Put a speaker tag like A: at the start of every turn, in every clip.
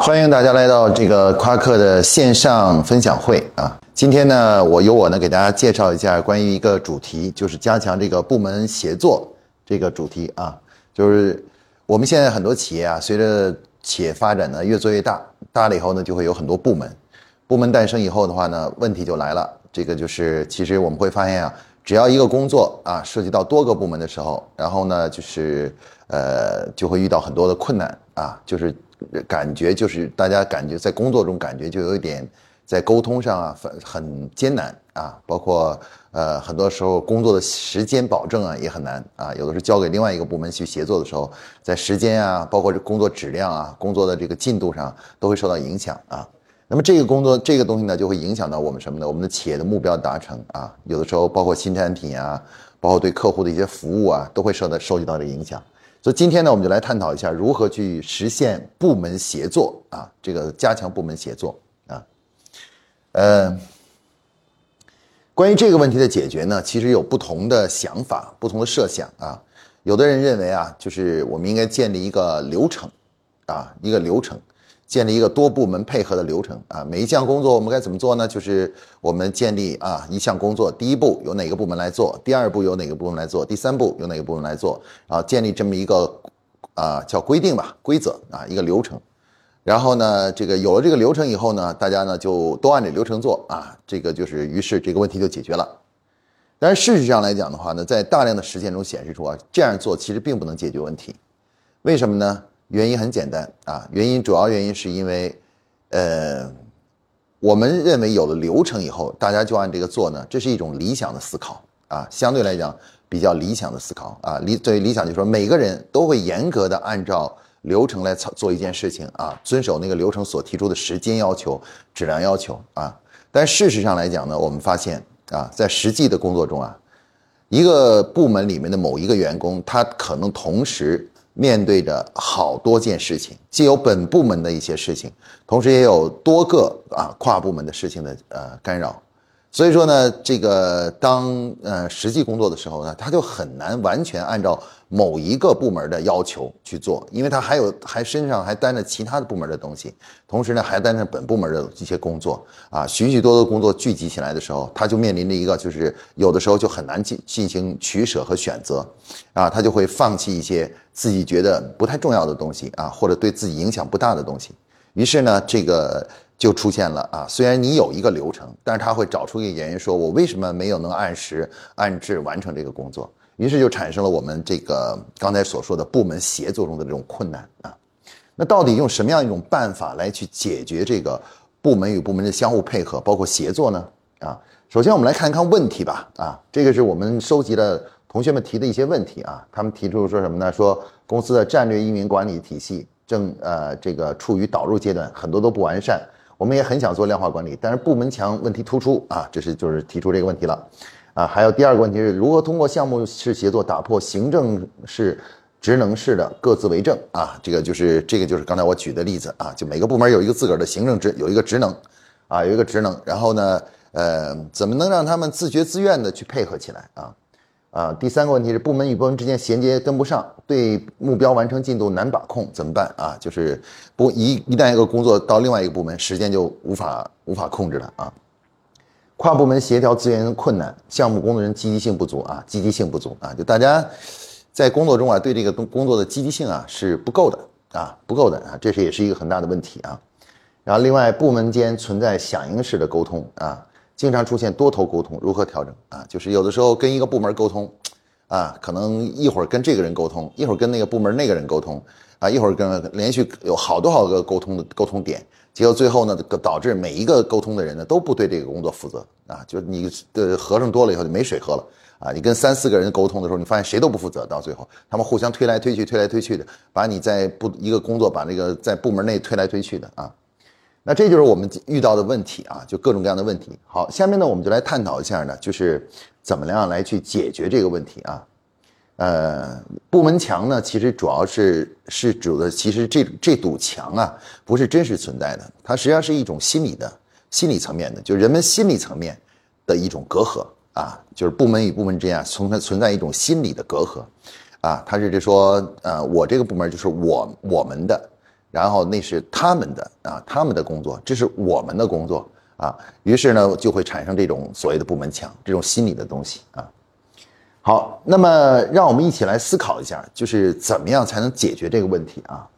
A: 欢迎大家来到这个夸克的线上分享会啊！今天呢，我由我呢给大家介绍一下关于一个主题，就是加强这个部门协作这个主题啊。就是我们现在很多企业啊，随着企业发展呢越做越大，大了以后呢就会有很多部门，部门诞生以后的话呢，问题就来了。这个就是其实我们会发现啊，只要一个工作啊涉及到多个部门的时候，然后呢就是呃就会遇到很多的困难啊，就是。感觉就是大家感觉在工作中感觉就有一点在沟通上啊很很艰难啊，包括呃很多时候工作的时间保证啊也很难啊，有的时候交给另外一个部门去协作的时候，在时间啊，包括这工作质量啊，工作的这个进度上都会受到影响啊。那么这个工作这个东西呢，就会影响到我们什么呢？我们的企业的目标达成啊，有的时候包括新产品啊，包括对客户的一些服务啊，都会受到受到这影响。所以今天呢，我们就来探讨一下如何去实现部门协作啊，这个加强部门协作啊。呃，关于这个问题的解决呢，其实有不同的想法、不同的设想啊。有的人认为啊，就是我们应该建立一个流程啊，一个流程。建立一个多部门配合的流程啊，每一项工作我们该怎么做呢？就是我们建立啊一项工作，第一步由哪个部门来做，第二步由哪个部门来做，第三步由哪个部门来做，啊建立这么一个啊叫规定吧规则啊一个流程，然后呢这个有了这个流程以后呢，大家呢就都按这流程做啊，这个就是于是这个问题就解决了。但是事实上来讲的话呢，在大量的实践中显示出啊这样做其实并不能解决问题，为什么呢？原因很简单啊，原因主要原因是因为，呃，我们认为有了流程以后，大家就按这个做呢，这是一种理想的思考啊，相对来讲比较理想的思考啊，理对理想就是说每个人都会严格的按照流程来操做一件事情啊，遵守那个流程所提出的时间要求、质量要求啊，但事实上来讲呢，我们发现啊，在实际的工作中啊，一个部门里面的某一个员工，他可能同时。面对着好多件事情，既有本部门的一些事情，同时也有多个啊跨部门的事情的呃干扰。所以说呢，这个当呃实际工作的时候呢，他就很难完全按照某一个部门的要求去做，因为他还有还身上还担着其他的部门的东西，同时呢还担着本部门的一些工作啊，许许多多工作聚集起来的时候，他就面临着一个就是有的时候就很难进进行取舍和选择，啊，他就会放弃一些自己觉得不太重要的东西啊，或者对自己影响不大的东西，于是呢，这个。就出现了啊！虽然你有一个流程，但是他会找出一个原因，说我为什么没有能按时按质完成这个工作，于是就产生了我们这个刚才所说的部门协作中的这种困难啊。那到底用什么样一种办法来去解决这个部门与部门的相互配合，包括协作呢？啊，首先我们来看一看问题吧。啊，这个是我们收集的同学们提的一些问题啊。他们提出说什么呢？说公司的战略运营管理体系正呃这个处于导入阶段，很多都不完善。我们也很想做量化管理，但是部门墙问题突出啊，这是就是提出这个问题了，啊，还有第二个问题是如何通过项目式协作打破行政式、职能式的各自为政。啊，这个就是这个就是刚才我举的例子啊，就每个部门有一个自个儿的行政职，有一个职能，啊，有一个职能，然后呢，呃，怎么能让他们自觉自愿的去配合起来啊？啊，第三个问题是部门与部门之间衔接跟不上，对目标完成进度难把控，怎么办啊？就是不一一旦一个工作到另外一个部门，时间就无法无法控制了啊。跨部门协调资源困难，项目工作人积极性不足啊，积极性不足啊，就大家在工作中啊，对这个工工作的积极性啊是不够的啊，不够的啊，这是也是一个很大的问题啊。然后另外部门间存在响应式的沟通啊。经常出现多头沟通，如何调整啊？就是有的时候跟一个部门沟通，啊，可能一会儿跟这个人沟通，一会儿跟那个部门那个人沟通，啊，一会儿跟连续有好多好多个沟通的沟通点，结果最后呢，导致每一个沟通的人呢都不对这个工作负责啊，就是你的和尚多了以后就没水喝了啊。你跟三四个人沟通的时候，你发现谁都不负责，到最后他们互相推来推去，推来推去的，把你在部一个工作把那个在部门内推来推去的啊。那这就是我们遇到的问题啊，就各种各样的问题。好，下面呢，我们就来探讨一下呢，就是怎么样来去解决这个问题啊。呃，部门墙呢，其实主要是是指的，其实这这堵墙啊，不是真实存在的，它实际上是一种心理的、心理层面的，就是人们心理层面的一种隔阂啊，就是部门与部门之间存在存在一种心理的隔阂啊。它是就说，呃，我这个部门就是我我们的。然后那是他们的啊，他们的工作，这是我们的工作啊，于是呢就会产生这种所谓的部门墙，这种心理的东西啊。好，那么让我们一起来思考一下，就是怎么样才能解决这个问题啊？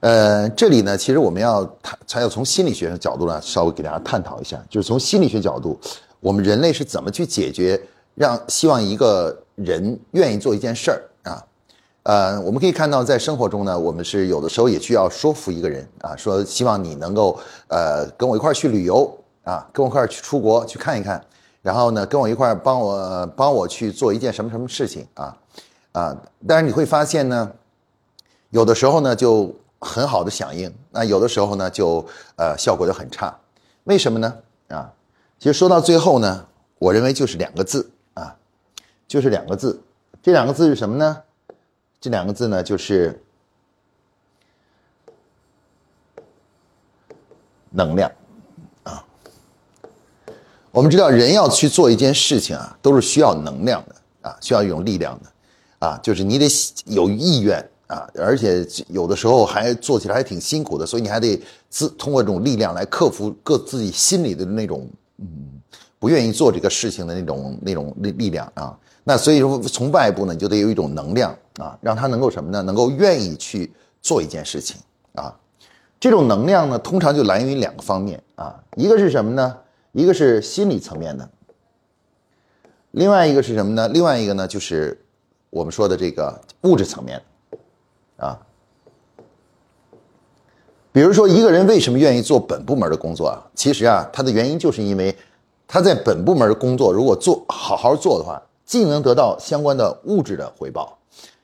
A: 呃，这里呢，其实我们要谈，才要从心理学的角度呢，稍微给大家探讨一下，就是从心理学角度，我们人类是怎么去解决，让希望一个人愿意做一件事儿？呃，我们可以看到，在生活中呢，我们是有的时候也需要说服一个人啊，说希望你能够呃跟我一块儿去旅游啊，跟我一块儿去出国去看一看。然后呢，跟我一块儿帮我帮我去做一件什么什么事情啊啊！但是你会发现呢，有的时候呢就很好的响应，那有的时候呢就呃效果就很差，为什么呢？啊，其实说到最后呢，我认为就是两个字啊，就是两个字，这两个字是什么呢？这两个字呢就是能量啊。我们知道，人要去做一件事情啊，都是需要能量的啊，需要一种力量的，啊，就是你得有意愿啊，而且有的时候还做起来还挺辛苦的，所以你还得自通过这种力量来克服各自己心里的那种嗯不愿意做这个事情的那种那种力力量啊。那所以说，从外部呢，你就得有一种能量啊，让他能够什么呢？能够愿意去做一件事情啊。这种能量呢，通常就来源于两个方面啊，一个是什么呢？一个是心理层面的，另外一个是什么呢？另外一个呢，就是我们说的这个物质层面，啊，比如说一个人为什么愿意做本部门的工作啊？其实啊，他的原因就是因为他在本部门工作，如果做好好做的话，既能得到相关的物质的回报，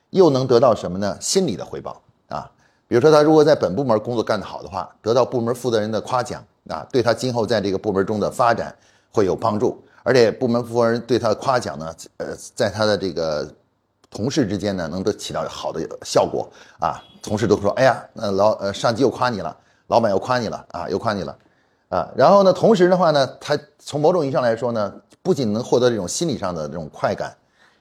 A: 又能得到什么呢？心理的回报啊。比如说他如果在本部门工作干得好的话，得到部门负责人的夸奖。啊，对他今后在这个部门中的发展会有帮助，而且部门负责人对他的夸奖呢，呃，在他的这个同事之间呢，能够起到好的效果啊。同事都说：“哎呀，那老呃上级又夸你了，老板又夸你了啊，又夸你了啊。”然后呢，同时的话呢，他从某种意义上来说呢，不仅能获得这种心理上的这种快感，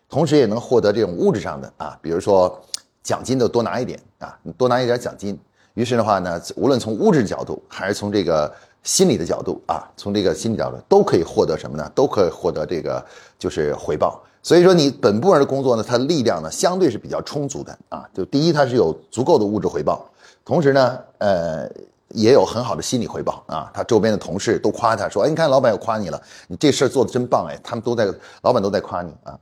A: 同时也能获得这种物质上的啊，比如说奖金的多拿一点啊，你多拿一点奖金。于是的话呢，无论从物质角度还是从这个。心理的角度啊，从这个心理角度都可以获得什么呢？都可以获得这个就是回报。所以说你本部门的工作呢，它力量呢相对是比较充足的啊。就第一，它是有足够的物质回报，同时呢，呃，也有很好的心理回报啊。他周边的同事都夸他说：“哎，你看老板又夸你了，你这事儿做的真棒哎。”他们都在，老板都在夸你啊。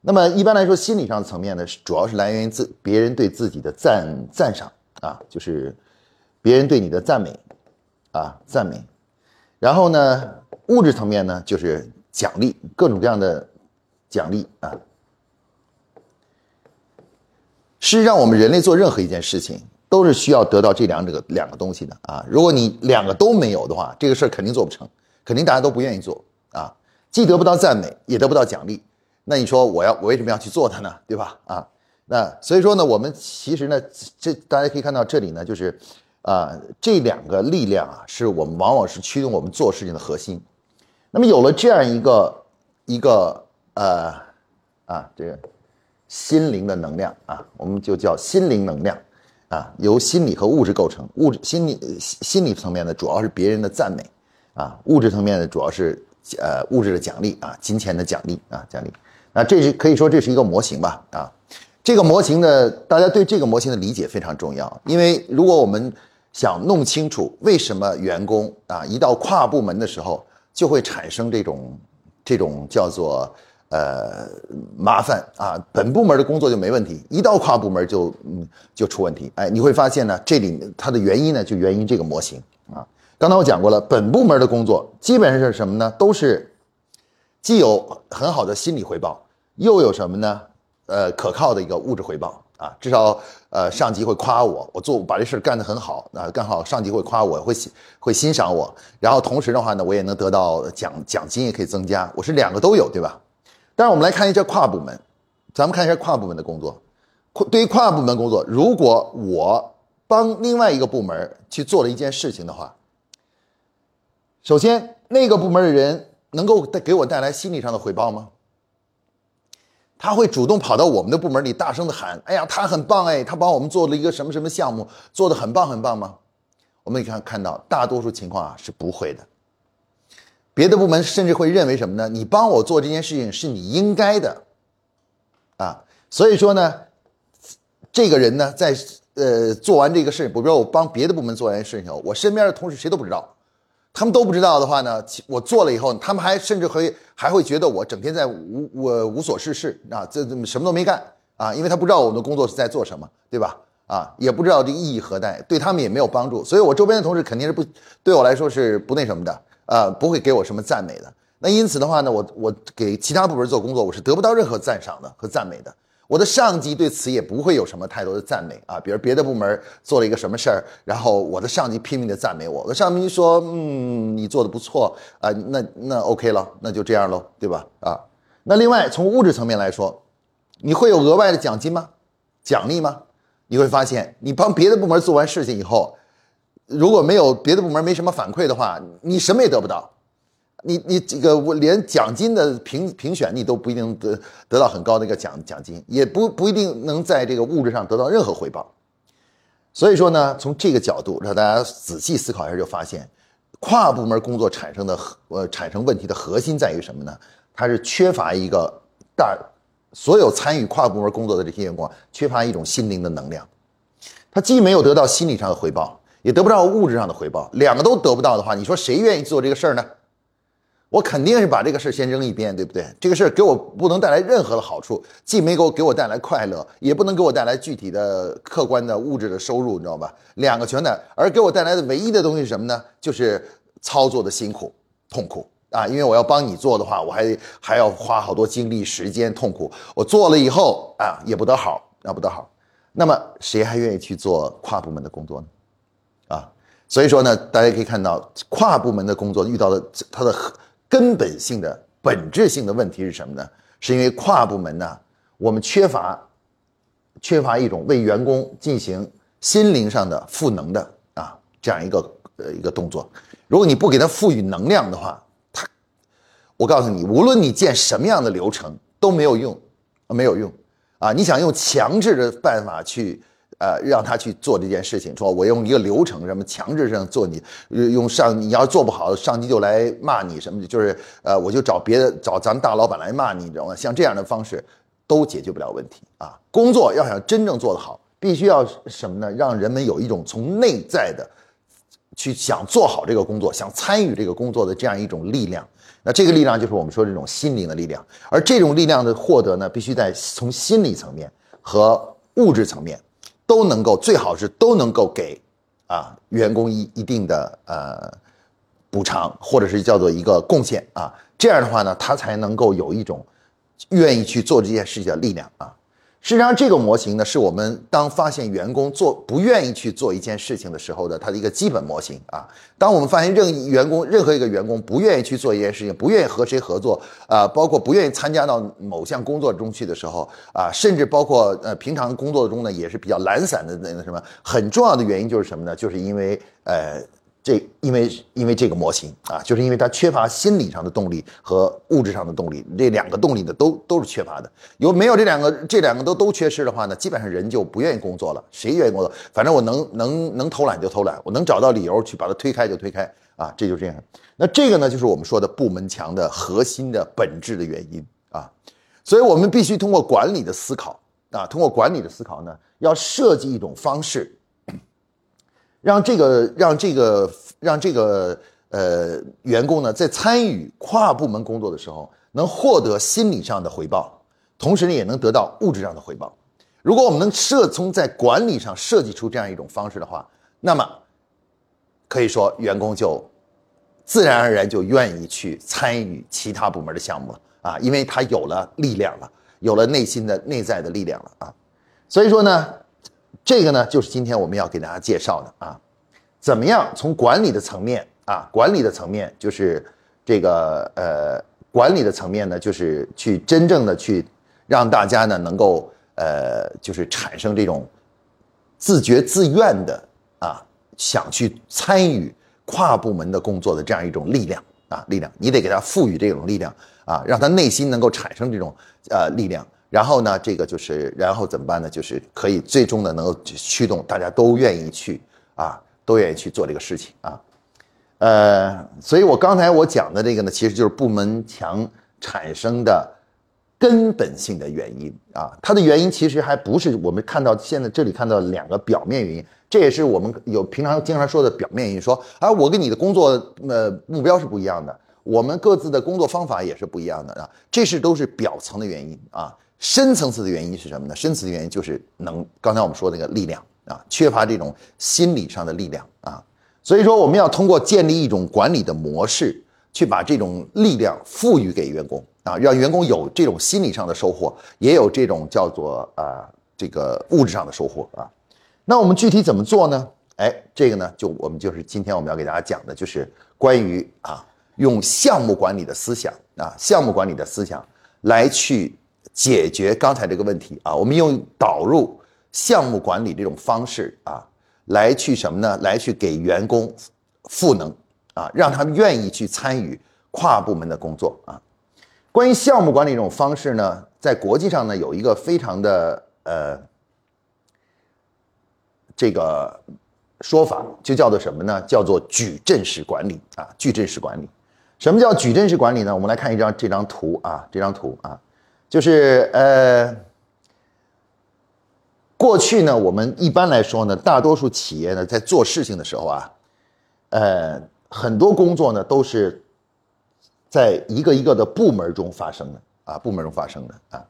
A: 那么一般来说，心理上层面呢，主要是来源于自别人对自己的赞赞赏啊，就是别人对你的赞美。啊，赞美，然后呢，物质层面呢，就是奖励，各种各样的奖励啊。是让，我们人类做任何一件事情，都是需要得到这两者两个东西的啊。如果你两个都没有的话，这个事儿肯定做不成，肯定大家都不愿意做啊。既得不到赞美，也得不到奖励，那你说我要我为什么要去做它呢？对吧？啊，那所以说呢，我们其实呢，这大家可以看到这里呢，就是。啊，这两个力量啊，是我们往往是驱动我们做事情的核心。那么有了这样一个一个呃啊，这个心灵的能量啊，我们就叫心灵能量啊，由心理和物质构成。物质心理心理层面呢，主要是别人的赞美啊；物质层面呢，主要是呃物质的奖励啊，金钱的奖励啊，奖励。那这是可以说这是一个模型吧啊。这个模型的，大家对这个模型的理解非常重要，因为如果我们想弄清楚为什么员工啊一到跨部门的时候就会产生这种这种叫做呃麻烦啊，本部门的工作就没问题，一到跨部门就嗯就出问题。哎，你会发现呢，这里它的原因呢就源于这个模型啊。刚才我讲过了，本部门的工作基本上是什么呢？都是既有很好的心理回报，又有什么呢？呃，可靠的一个物质回报。啊，至少呃，上级会夸我，我做把这事干得很好啊，干好，上级会夸我，会会欣赏我，然后同时的话呢，我也能得到奖奖金，也可以增加，我是两个都有，对吧？但是我们来看一下跨部门，咱们看一下跨部门的工作，对于跨部门工作，如果我帮另外一个部门去做了一件事情的话，首先那个部门的人能够带给我带来心理上的回报吗？他会主动跑到我们的部门里，大声的喊：“哎呀，他很棒哎，他帮我们做了一个什么什么项目，做的很棒很棒吗？”我们可以看看到，大多数情况啊是不会的。别的部门甚至会认为什么呢？你帮我做这件事情是你应该的，啊，所以说呢，这个人呢，在呃做完这个事，比如说我帮别的部门做完事情，我身边的同事谁都不知道。他们都不知道的话呢，我做了以后，他们还甚至会还会觉得我整天在无我无所事事啊，这这什么都没干啊，因为他不知道我们的工作是在做什么，对吧？啊，也不知道这意义何在，对他们也没有帮助，所以我周边的同事肯定是不对我来说是不那什么的啊，不会给我什么赞美的。那因此的话呢，我我给其他部门做工作，我是得不到任何赞赏的和赞美的。我的上级对此也不会有什么太多的赞美啊，比如别的部门做了一个什么事儿，然后我的上级拼命的赞美我，我的上级说，嗯，你做的不错啊，那那 OK 了，那就这样喽，对吧？啊，那另外从物质层面来说，你会有额外的奖金吗？奖励吗？你会发现，你帮别的部门做完事情以后，如果没有别的部门没什么反馈的话，你什么也得不到。你你这个我连奖金的评评选你都不一定得得到很高的一个奖奖金，也不不一定能在这个物质上得到任何回报。所以说呢，从这个角度让大家仔细思考一下，就发现跨部门工作产生的呃产生问题的核心在于什么呢？它是缺乏一个大所有参与跨部门工作的这些员工缺乏一种心灵的能量，他既没有得到心理上的回报，也得不到物质上的回报，两个都得不到的话，你说谁愿意做这个事儿呢？我肯定是把这个事儿先扔一边，对不对？这个事儿给我不能带来任何的好处，既没给我给我带来快乐，也不能给我带来具体的客观的物质的收入，你知道吧？两个全带，而给我带来的唯一的东西是什么呢？就是操作的辛苦、痛苦啊！因为我要帮你做的话，我还还要花好多精力、时间、痛苦。我做了以后啊，也不得好，啊不得好。那么谁还愿意去做跨部门的工作呢？所以说呢，大家可以看到跨部门的工作遇到的它的。根本性的、本质性的问题是什么呢？是因为跨部门呢，我们缺乏缺乏一种为员工进行心灵上的赋能的啊这样一个呃一个动作。如果你不给他赋予能量的话，他，我告诉你，无论你建什么样的流程都没有用，没有用啊！你想用强制的办法去。呃，让他去做这件事情，说我用一个流程，什么强制上做你，用上你要做不好，上级就来骂你什么的，就是呃，我就找别的找咱们大老板来骂你，你知道吗？像这样的方式都解决不了问题啊！工作要想真正做得好，必须要什么呢？让人们有一种从内在的去想做好这个工作，想参与这个工作的这样一种力量。那这个力量就是我们说这种心灵的力量，而这种力量的获得呢，必须在从心理层面和物质层面。都能够最好是都能够给啊员工一一定的呃补偿，或者是叫做一个贡献啊，这样的话呢，他才能够有一种愿意去做这件事情的力量啊。实际上，这个模型呢，是我们当发现员工做不愿意去做一件事情的时候的它的一个基本模型啊。当我们发现任员工任何一个员工不愿意去做一件事情，不愿意和谁合作啊，包括不愿意参加到某项工作中去的时候啊，甚至包括呃平常工作中呢也是比较懒散的那个什么，很重要的原因就是什么呢？就是因为呃。这因为因为这个模型啊，就是因为它缺乏心理上的动力和物质上的动力，这两个动力呢都都是缺乏的。有没有这两个这两个都都缺失的话呢，基本上人就不愿意工作了。谁愿意工作？反正我能能能偷懒就偷懒，我能找到理由去把它推开就推开啊，这就这样。那这个呢，就是我们说的部门墙的核心的本质的原因啊。所以我们必须通过管理的思考啊，通过管理的思考呢，要设计一种方式。让这个让这个让这个呃员工呢，在参与跨部门工作的时候，能获得心理上的回报，同时呢，也能得到物质上的回报。如果我们能设从在管理上设计出这样一种方式的话，那么可以说员工就自然而然就愿意去参与其他部门的项目了啊，因为他有了力量了，有了内心的内在的力量了啊。所以说呢。这个呢，就是今天我们要给大家介绍的啊，怎么样从管理的层面啊，管理的层面就是这个呃，管理的层面呢，就是去真正的去让大家呢能够呃，就是产生这种自觉自愿的啊，想去参与跨部门的工作的这样一种力量啊，力量，你得给他赋予这种力量啊，让他内心能够产生这种呃力量。然后呢，这个就是然后怎么办呢？就是可以最终呢能够驱动大家都愿意去啊，都愿意去做这个事情啊。呃，所以我刚才我讲的这个呢，其实就是部门墙产生的根本性的原因啊。它的原因其实还不是我们看到现在这里看到两个表面原因，这也是我们有平常经常说的表面原因。说啊，我跟你的工作呃目标是不一样的，我们各自的工作方法也是不一样的啊。这是都是表层的原因啊。深层次的原因是什么呢？深层次的原因就是能刚才我们说那个力量啊，缺乏这种心理上的力量啊。所以说，我们要通过建立一种管理的模式，去把这种力量赋予给员工啊，让员工有这种心理上的收获，也有这种叫做啊这个物质上的收获啊。那我们具体怎么做呢？哎，这个呢，就我们就是今天我们要给大家讲的，就是关于啊用项目管理的思想啊，项目管理的思想来去解决刚才这个问题啊。我们用导入项目管理这种方式啊。来去什么呢？来去给员工赋能啊，让他们愿意去参与跨部门的工作啊。关于项目管理这种方式呢，在国际上呢有一个非常的呃这个说法，就叫做什么呢？叫做矩阵式管理啊。矩阵式管理，什么叫矩阵式管理呢？我们来看一张这张图啊，这张图啊，就是呃。过去呢，我们一般来说呢，大多数企业呢，在做事情的时候啊，呃，很多工作呢都是在一个一个的部门中发生的啊，部门中发生的啊，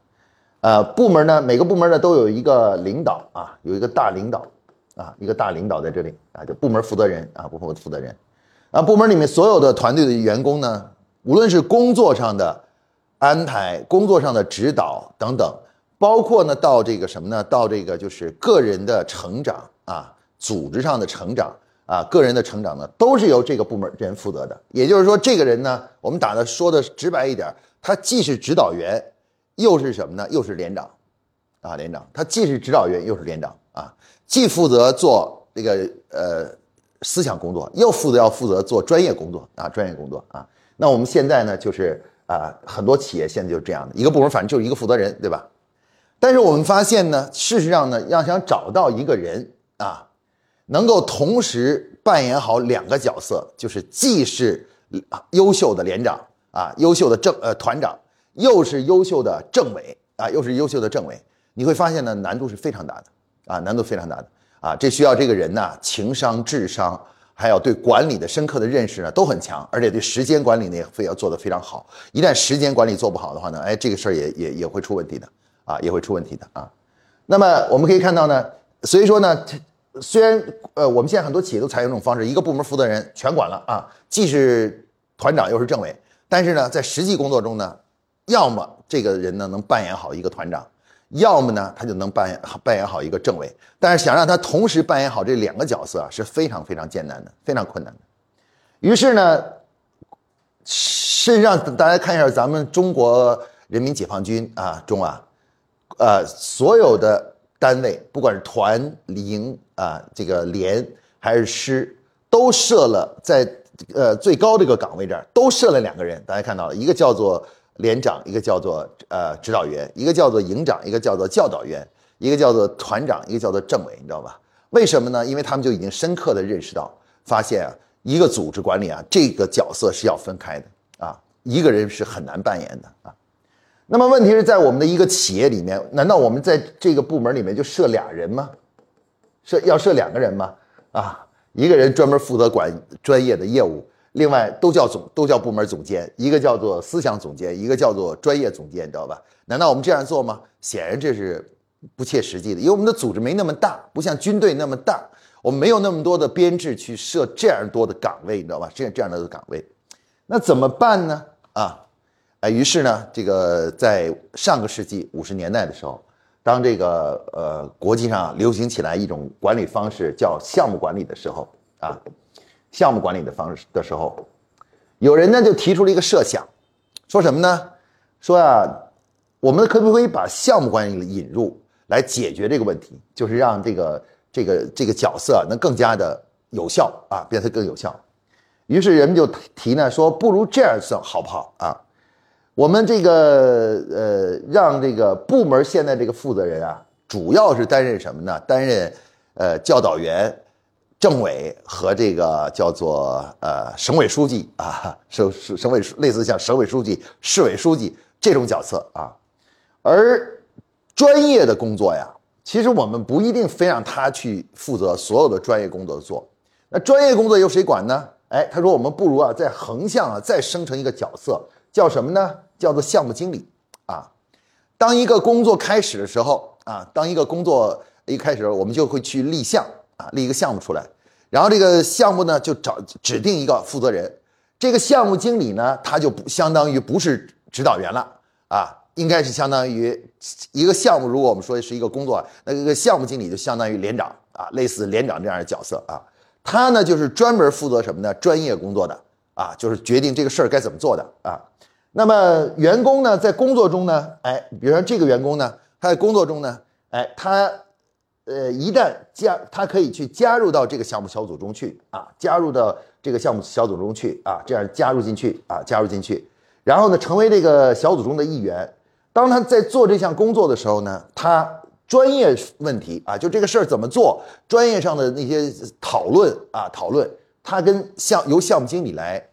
A: 呃，部门呢，每个部门呢都有一个领导啊，有一个大领导啊，一个大领导在这里啊，就部门负责人啊，部门负责人啊，部门里面所有的团队的员工呢，无论是工作上的安排、工作上的指导等等。包括呢，到这个什么呢？到这个就是个人的成长啊，组织上的成长啊，个人的成长呢，都是由这个部门人负责的。也就是说，这个人呢，我们打的说的直白一点，他既是指导员，又是什么呢？又是连长啊，连长。他既是指导员，又是连长啊，既负责做这个呃思想工作，又负责要负责做专业工作啊，专业工作啊。那我们现在呢，就是啊，很多企业现在就是这样的一个部门，反正就是一个负责人，对吧？但是我们发现呢，事实上呢，要想找到一个人啊，能够同时扮演好两个角色，就是既是优秀的连长啊，优秀的政呃团长，又是优秀的政委啊，又是优秀的政委，你会发现呢，难度是非常大的啊，难度非常大的啊，这需要这个人呢，情商、智商，还有对管理的深刻的认识呢，都很强，而且对时间管理呢，也非要做得非常好。一旦时间管理做不好的话呢，哎，这个事儿也也也会出问题的。啊，也会出问题的啊。那么我们可以看到呢，所以说呢，虽然呃，我们现在很多企业都采用这种方式，一个部门负责人全管了啊，既是团长又是政委，但是呢，在实际工作中呢，要么这个人呢能扮演好一个团长，要么呢他就能扮演扮演好一个政委。但是想让他同时扮演好这两个角色啊，是非常非常艰难的，非常困难的。于是呢，实际上大家看一下咱们中国人民解放军啊中啊。呃，所有的单位，不管是团、营啊，这个连还是师，都设了在呃最高这个岗位这儿，都设了两个人。大家看到了，一个叫做连长，一个叫做呃指导员，一个叫做营长，一个叫做教导员，一个叫做团长，一个叫做政委，你知道吧？为什么呢？因为他们就已经深刻的认识到，发现啊，一个组织管理啊，这个角色是要分开的啊，一个人是很难扮演的啊。那么问题是在我们的一个企业里面，难道我们在这个部门里面就设俩人吗？设要设两个人吗？啊，一个人专门负责管专业的业务，另外都叫总都叫部门总监，一个叫做思想总监，一个叫做专业总监，你知道吧？难道我们这样做吗？显然这是不切实际的，因为我们的组织没那么大，不像军队那么大，我们没有那么多的编制去设这样多的岗位，你知道吧？这样这样的岗位，那怎么办呢？啊？于是呢，这个在上个世纪五十年代的时候，当这个呃国际上流行起来一种管理方式叫项目管理的时候啊，项目管理的方式的时候，有人呢就提出了一个设想，说什么呢？说啊，我们可不可以把项目管理引入来解决这个问题？就是让这个这个这个角色能更加的有效啊，变得更有效。于是人们就提呢，说不如这样算好不好啊？我们这个呃，让这个部门现在这个负责人啊，主要是担任什么呢？担任呃教导员、政委和这个叫做呃省委书记啊，省省省委类似像省委书记、市委书记这种角色啊。而专业的工作呀，其实我们不一定非让他去负责所有的专业工作做。那专业工作由谁管呢？哎，他说我们不如啊，在横向啊再生成一个角色，叫什么呢？叫做项目经理啊。当一个工作开始的时候啊，当一个工作一开始，我们就会去立项啊，立一个项目出来。然后这个项目呢，就找指定一个负责人。这个项目经理呢，他就不相当于不是指导员了啊，应该是相当于一个项目。如果我们说是一个工作，那这个项目经理就相当于连长啊，类似连长这样的角色啊。他呢，就是专门负责什么呢？专业工作的啊，就是决定这个事儿该怎么做的啊。那么员工呢，在工作中呢，哎，比如说这个员工呢，他在工作中呢，哎，他，呃，一旦加，他可以去加入到这个项目小组中去啊，加入到这个项目小组中去啊，这样加入进去啊，加入进去，然后呢，成为这个小组中的一员。当他在做这项工作的时候呢，他专业问题啊，就这个事儿怎么做，专业上的那些讨论啊，讨论，他跟项由项目经理来。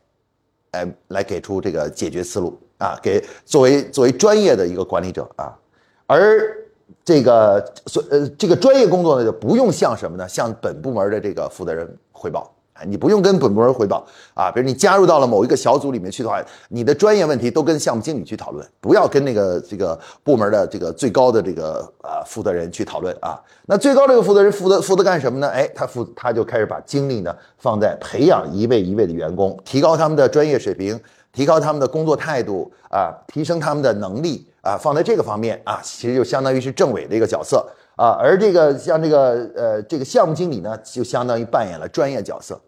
A: 哎，来给出这个解决思路啊，给作为作为专业的一个管理者啊，而这个所呃这个专业工作呢，就不用向什么呢？向本部门的这个负责人汇报啊。你不用跟本部门汇报啊，比如你加入到了某一个小组里面去的话，你的专业问题都跟项目经理去讨论，不要跟那个这个部门的这个最高的这个啊负责人去讨论啊。那最高这个负责人负责负责干什么呢？哎，他负他就开始把精力呢放在培养一位一位的员工，提高他们的专业水平，提高他们的工作态度啊，提升他们的能力啊，放在这个方面啊，其实就相当于是政委的一个角色啊。而这个像这个呃这个项目经理呢，就相当于扮演了专业角色。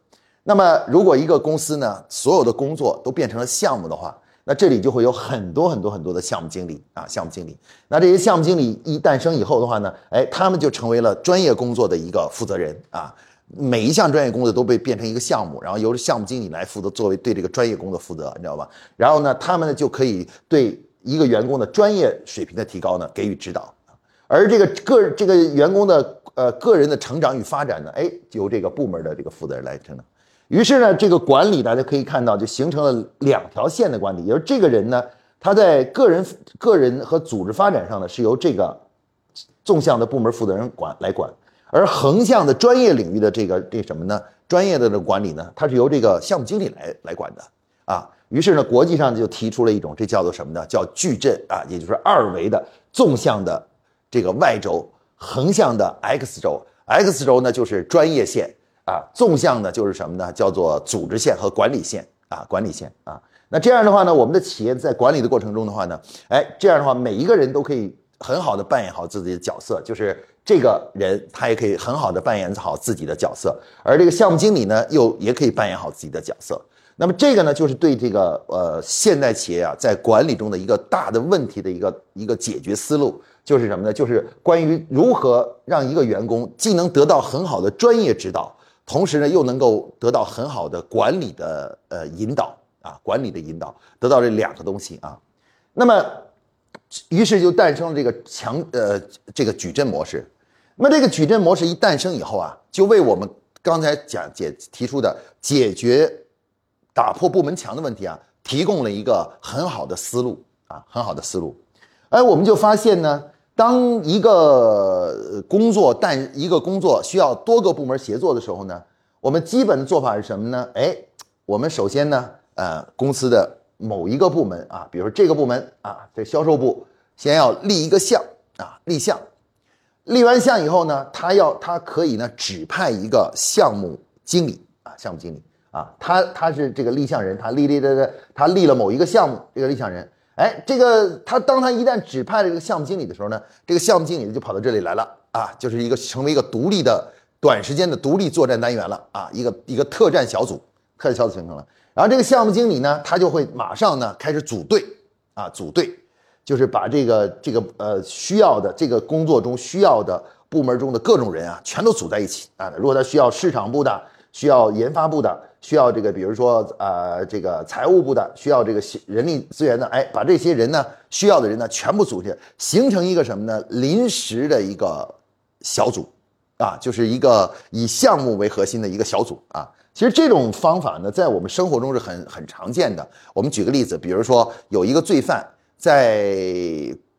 A: 那么，如果一个公司呢，所有的工作都变成了项目的话，那这里就会有很多很多很多的项目经理啊，项目经理。那这些项目经理一诞生以后的话呢，哎，他们就成为了专业工作的一个负责人啊。每一项专业工作都被变成一个项目，然后由项目经理来负责，作为对这个专业工作负责，你知道吧？然后呢，他们呢就可以对一个员工的专业水平的提高呢给予指导，而这个个这个员工的呃个人的成长与发展呢，哎，由这个部门的这个负责人来承担。于是呢，这个管理大家可以看到，就形成了两条线的管理。也就是这个人呢，他在个人、个人和组织发展上呢，是由这个纵向的部门负责人管来管；而横向的专业领域的这个这什么呢？专业的这管理呢，它是由这个项目经理来来管的啊。于是呢，国际上就提出了一种，这叫做什么呢？叫矩阵啊，也就是二维的纵向的这个 Y 轴，横向的 X 轴，X 轴呢就是专业线。啊，纵向呢就是什么呢？叫做组织线和管理线啊，管理线啊。那这样的话呢，我们的企业在管理的过程中的话呢，哎，这样的话，每一个人都可以很好的扮演好自己的角色，就是这个人他也可以很好的扮演好自己的角色，而这个项目经理呢，又也可以扮演好自己的角色。那么这个呢，就是对这个呃现代企业啊，在管理中的一个大的问题的一个一个解决思路，就是什么呢？就是关于如何让一个员工既能得到很好的专业指导。同时呢，又能够得到很好的管理的呃引导啊，管理的引导，得到这两个东西啊。那么，于是就诞生了这个强呃这个矩阵模式。那么这个矩阵模式一诞生以后啊，就为我们刚才讲解提出的解决打破部门墙的问题啊，提供了一个很好的思路啊，很好的思路。哎，我们就发现呢。当一个工作，但一个工作需要多个部门协作的时候呢，我们基本的做法是什么呢？哎，我们首先呢，呃，公司的某一个部门啊，比如说这个部门啊，这销售部先要立一个项啊，立项，立完项以后呢，他要他可以呢指派一个项目经理啊，项目经理啊，他他是这个立项人，他立立立立，他立了某一个项目，这个立项人。哎，这个他当他一旦指派这个项目经理的时候呢，这个项目经理就跑到这里来了啊，就是一个成为一个独立的短时间的独立作战单元了啊，一个一个特战小组，特战小组形成了。然后这个项目经理呢，他就会马上呢开始组队啊，组队，就是把这个这个呃需要的这个工作中需要的部门中的各种人啊，全都组在一起啊。如果他需要市场部的，需要研发部的。需要这个，比如说呃这个财务部的，需要这个人力资源的，哎，把这些人呢需要的人呢全部组织，形成一个什么呢？临时的一个小组，啊，就是一个以项目为核心的一个小组啊。其实这种方法呢，在我们生活中是很很常见的。我们举个例子，比如说有一个罪犯在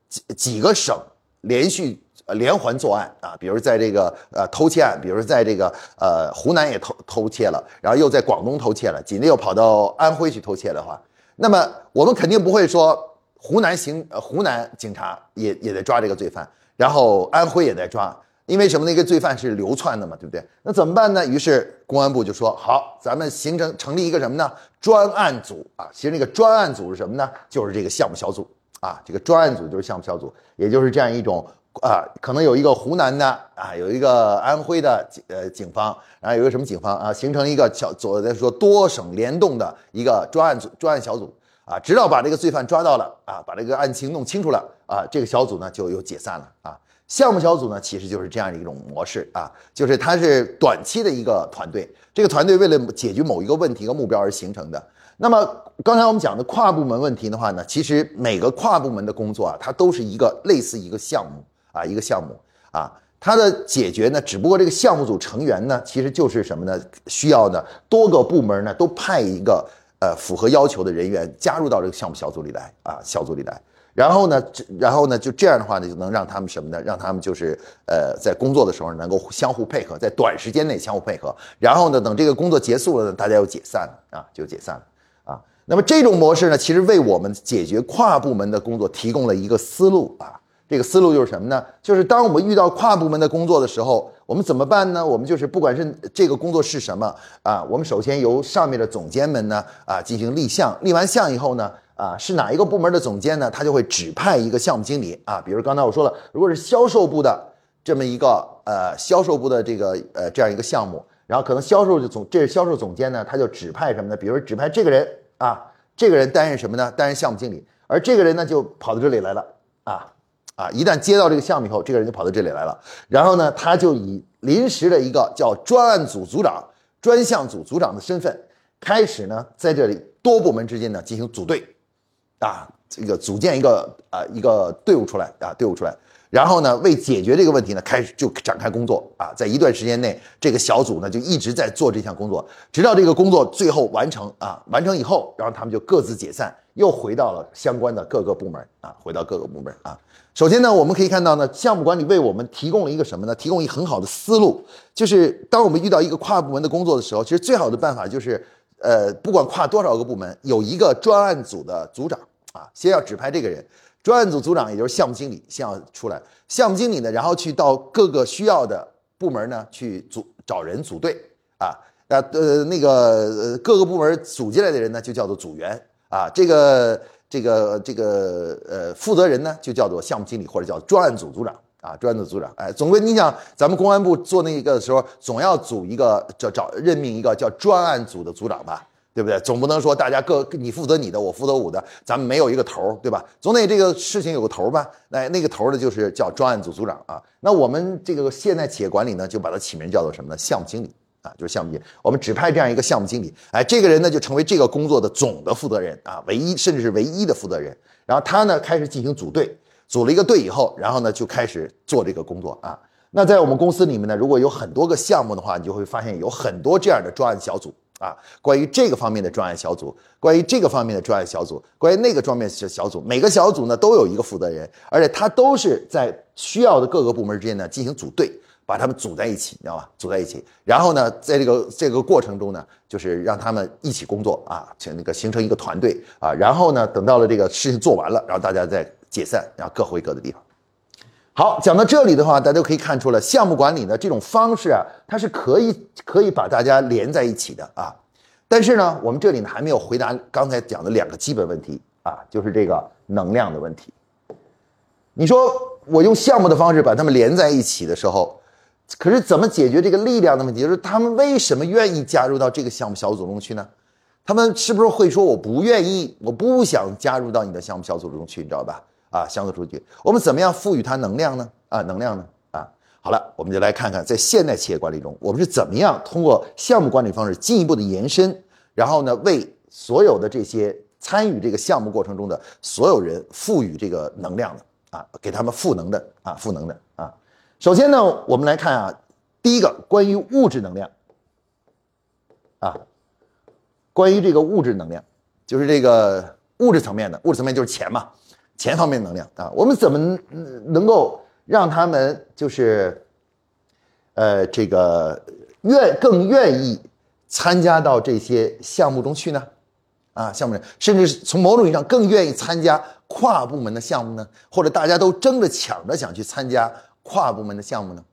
A: 几几个省连续呃连环作案啊，比如在这个呃偷窃案，比如在这个呃湖南也偷偷窃了，然后又在广东偷窃了，紧着又跑到安徽去偷窃的话，那么我们肯定不会说湖南刑呃湖南警察也也在抓这个罪犯，然后安徽也在抓。因为什么？那个罪犯是流窜的嘛，对不对？那怎么办呢？于是公安部就说：“好，咱们形成成立一个什么呢？专案组啊！其实那个专案组是什么呢？就是这个项目小组啊。这个专案组就是项目小组，也就是这样一种啊，可能有一个湖南的啊，有一个安徽的呃警方，然后有一个什么警方啊，形成一个小组，再说多省联动的一个专案组、专案小组啊，直到把这个罪犯抓到了啊，把这个案情弄清楚了啊，这个小组呢就又解散了啊。”项目小组呢，其实就是这样一种模式啊，就是它是短期的一个团队，这个团队为了解决某一个问题和目标而形成的。那么刚才我们讲的跨部门问题的话呢，其实每个跨部门的工作啊，它都是一个类似一个项目啊，一个项目啊，它的解决呢，只不过这个项目组成员呢，其实就是什么呢？需要呢多个部门呢都派一个呃符合要求的人员加入到这个项目小组里来啊，小组里来。然后呢，然后呢，就这样的话呢，就能让他们什么呢？让他们就是呃，在工作的时候能够相互配合，在短时间内相互配合。然后呢，等这个工作结束了呢，大家又解散了啊，就解散了啊。那么这种模式呢，其实为我们解决跨部门的工作提供了一个思路啊。这个思路就是什么呢？就是当我们遇到跨部门的工作的时候，我们怎么办呢？我们就是不管是这个工作是什么啊，我们首先由上面的总监们呢啊进行立项，立完项以后呢。啊，是哪一个部门的总监呢？他就会指派一个项目经理啊。比如刚才我说了，如果是销售部的这么一个呃销售部的这个呃这样一个项目，然后可能销售总这是销售总监呢，他就指派什么呢？比如指派这个人啊，这个人担任什么呢？担任项目经理，而这个人呢就跑到这里来了啊啊！一旦接到这个项目以后，这个人就跑到这里来了，然后呢，他就以临时的一个叫专案组组长、专项组组长的身份，开始呢在这里多部门之间呢进行组队。啊，这个组建一个啊一个队伍出来啊队伍出来，然后呢为解决这个问题呢开始就展开工作啊，在一段时间内，这个小组呢就一直在做这项工作，直到这个工作最后完成啊完成以后，然后他们就各自解散，又回到了相关的各个部门啊，回到各个部门啊。首先呢，我们可以看到呢，项目管理为我们提供了一个什么呢？提供一个很好的思路，就是当我们遇到一个跨部门的工作的时候，其实最好的办法就是。呃，不管跨多少个部门，有一个专案组的组长啊，先要指派这个人，专案组组长也就是项目经理先要出来，项目经理呢，然后去到各个需要的部门呢去组找人组队啊，呃呃那个呃各个部门组进来的人呢就叫做组员啊，这个这个这个呃负责人呢就叫做项目经理或者叫专案组组长。啊，专案组组长，哎，总归你想，咱们公安部做那个的时候，总要组一个叫找任命一个叫专案组的组长吧，对不对？总不能说大家各你负责你的，我负责我的，咱们没有一个头儿，对吧？总得这个事情有个头儿吧？那那个头儿的就是叫专案组组长啊。那我们这个现在企业管理呢，就把它起名叫做什么呢？项目经理啊，就是项目经理。我们指派这样一个项目经理，哎，这个人呢就成为这个工作的总的负责人啊，唯一甚至是唯一的负责人。然后他呢开始进行组队。组了一个队以后，然后呢就开始做这个工作啊。那在我们公司里面呢，如果有很多个项目的话，你就会发现有很多这样的专案小组啊。关于这个方面的专案小组，关于这个方面的专案小组，关于那个方面小小组，每个小组呢都有一个负责人，而且他都是在需要的各个部门之间呢进行组队，把他们组在一起，你知道吧？组在一起，然后呢，在这个这个过程中呢，就是让他们一起工作啊，形那个形成一个团队啊。然后呢，等到了这个事情做完了，然后大家再。解散，然后各回各的地方。好，讲到这里的话，大家可以看出了项目管理的这种方式啊，它是可以可以把大家连在一起的啊。但是呢，我们这里呢还没有回答刚才讲的两个基本问题啊，就是这个能量的问题。你说我用项目的方式把他们连在一起的时候，可是怎么解决这个力量的问题？就是他们为什么愿意加入到这个项目小组中去呢？他们是不是会说我不愿意，我不想加入到你的项目小组中去，你知道吧？啊，相对出去，我们怎么样赋予它能量呢？啊，能量呢？啊，好了，我们就来看看在现代企业管理中，我们是怎么样通过项目管理方式进一步的延伸，然后呢，为所有的这些参与这个项目过程中的所有人赋予这个能量的啊，给他们赋能的啊，赋能的。首先呢，我们来看啊，第一个关于物质能量啊，关于这个物质能量，就是这个物质层面的，物质层面就是钱嘛，钱方面能量啊，我们怎么能够？让他们就是，呃，这个愿更愿意参加到这些项目中去呢，啊，项目甚至从某种意义上更愿意参加跨部门的项目呢，或者大家都争着抢着想去参加跨部门的项目呢，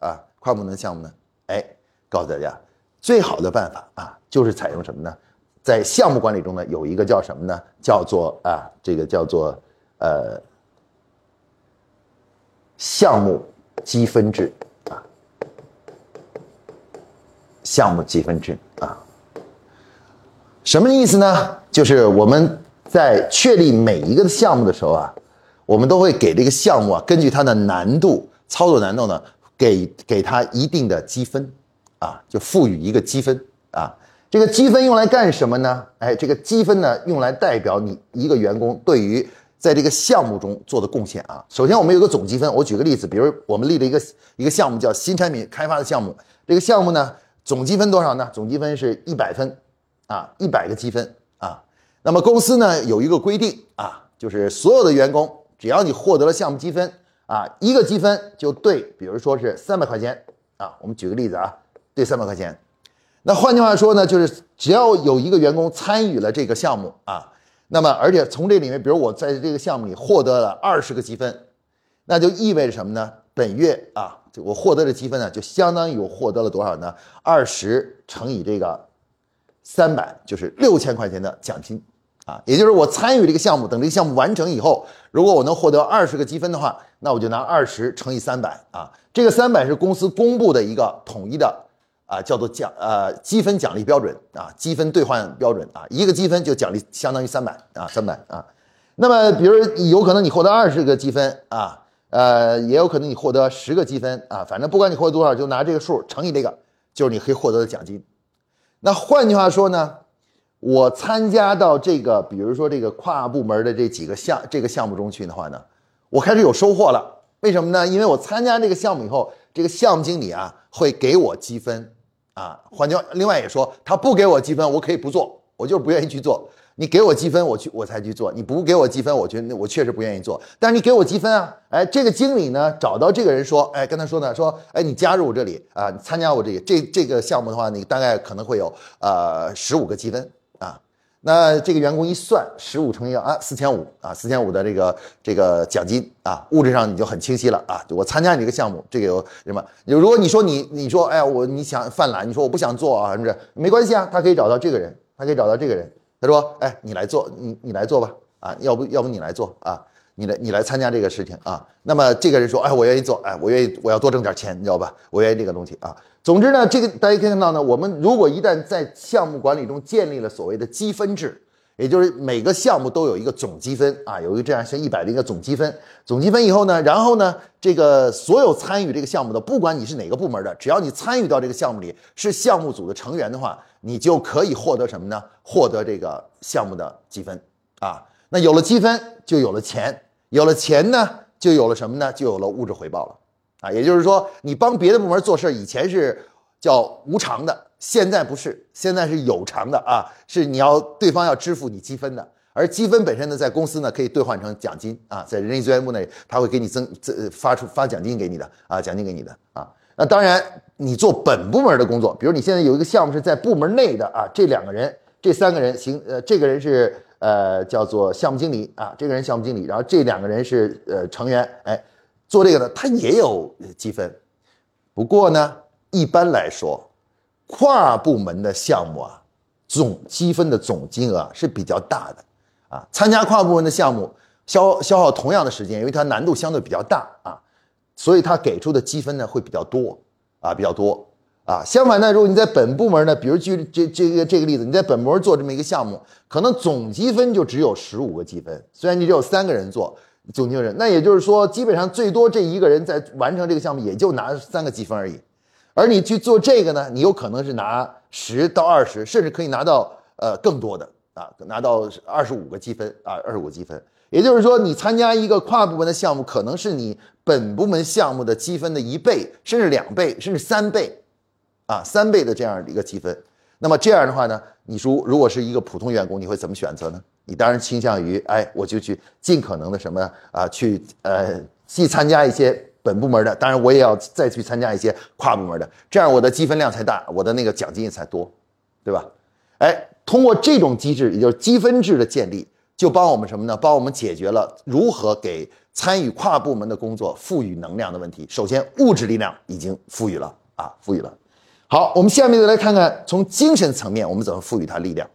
A: 啊，跨部门的项目呢，哎，告诉大家，最好的办法啊，就是采用什么呢？在项目管理中呢，有一个叫什么呢？叫做啊，这个叫做呃。项目积分制啊，项目积分制啊，什么意思呢？就是我们在确立每一个项目的时候啊，我们都会给这个项目啊，根据它的难度、操作难度呢，给给它一定的积分啊，就赋予一个积分啊。这个积分用来干什么呢？哎，这个积分呢，用来代表你一个员工对于。在这个项目中做的贡献啊，首先我们有个总积分。我举个例子，比如我们立了一个一个项目叫新产品开发的项目，这个项目呢总积分多少呢？总积分是一百分，啊，一百个积分啊。那么公司呢有一个规定啊，就是所有的员工只要你获得了项目积分啊，一个积分就对，比如说是三百块钱啊。我们举个例子啊，对三百块钱。那换句话说呢，就是只要有一个员工参与了这个项目啊。那么，而且从这里面，比如我在这个项目里获得了二十个积分，那就意味着什么呢？本月啊，我获得的积分呢，就相当于我获得了多少呢？二十乘以这个三百，就是六千块钱的奖金啊。也就是我参与这个项目，等这个项目完成以后，如果我能获得二十个积分的话，那我就拿二十乘以三百啊。这个三百是公司公布的一个统一的。啊，叫做奖呃积分奖励标准啊，积分兑换标准啊，一个积分就奖励相当于三百啊，三百啊。那么，比如有可能你获得二十个积分啊，呃，也有可能你获得十个积分啊，反正不管你获得多少，就拿这个数乘以这个，就是你可以获得的奖金。那换句话说呢，我参加到这个，比如说这个跨部门的这几个项这个项目中去的话呢，我开始有收获了。为什么呢？因为我参加这个项目以后，这个项目经理啊会给我积分。啊，换句，另外也说，他不给我积分，我可以不做，我就是不愿意去做。你给我积分，我去我才去做；你不给我积分，我觉得我确实不愿意做。但是你给我积分啊，哎，这个经理呢找到这个人说，哎，跟他说呢，说，哎，你加入我这里啊，你参加我这里，这这个项目的话，你大概可能会有呃十五个积分。那这个员工一算，十五乘以啊四千五啊，四千五的这个这个奖金啊，物质上你就很清晰了啊。我参加你这个项目，这个有什么？如果你说你你说哎呀我你想犯懒，你说我不想做啊，是不是？没关系啊，他可以找到这个人，他可以找到这个人，他说哎你来做，你你来做吧啊，要不要不你来做啊？你来，你来参加这个事情啊？那么这个人说，哎，我愿意做，哎，我愿意，我要多挣点钱，你知道吧？我愿意这个东西啊。总之呢，这个大家可以看到呢，我们如果一旦在项目管理中建立了所谓的积分制，也就是每个项目都有一个总积分啊，有一个这样像一百的一个总积分。总积分以后呢，然后呢，这个所有参与这个项目的，不管你是哪个部门的，只要你参与到这个项目里，是项目组的成员的话，你就可以获得什么呢？获得这个项目的积分啊。那有了积分，就有了钱。有了钱呢，就有了什么呢？就有了物质回报了，啊，也就是说，你帮别的部门做事以前是叫无偿的，现在不是，现在是有偿的啊，是你要对方要支付你积分的，而积分本身呢，在公司呢可以兑换成奖金啊，在人力资源部那里，他会给你增增发出发奖金给你的啊，奖金给你的啊，那当然，你做本部门的工作，比如你现在有一个项目是在部门内的啊，这两个人，这三个人行，呃，这个人是。呃，叫做项目经理啊，这个人项目经理，然后这两个人是呃成员，哎，做这个呢，他也有积分。不过呢，一般来说，跨部门的项目啊，总积分的总金额是比较大的啊。参加跨部门的项目，消消耗同样的时间，因为它难度相对比较大啊，所以他给出的积分呢会比较多啊，比较多。啊，相反呢，如果你在本部门呢，比如举这这个这个例子，你在本部门做这么一个项目，可能总积分就只有十五个积分。虽然你只有三个人做，总经理人。那也就是说，基本上最多这一个人在完成这个项目，也就拿三个积分而已。而你去做这个呢，你有可能是拿十到二十，甚至可以拿到呃更多的啊，拿到二十五个积分啊，二十五积分。也就是说，你参加一个跨部门的项目，可能是你本部门项目的积分的一倍，甚至两倍，甚至三倍，啊，三倍的这样的一个积分。那么这样的话呢，你说如果是一个普通员工，你会怎么选择呢？你当然倾向于，哎，我就去尽可能的什么啊，去呃，既参加一些。本部门的，当然我也要再去参加一些跨部门的，这样我的积分量才大，我的那个奖金也才多，对吧？哎，通过这种机制，也就是积分制的建立，就帮我们什么呢？帮我们解决了如何给参与跨部门的工作赋予能量的问题。首先，物质力量已经赋予了啊，赋予了。好，我们下面再来看看从精神层面我们怎么赋予它力量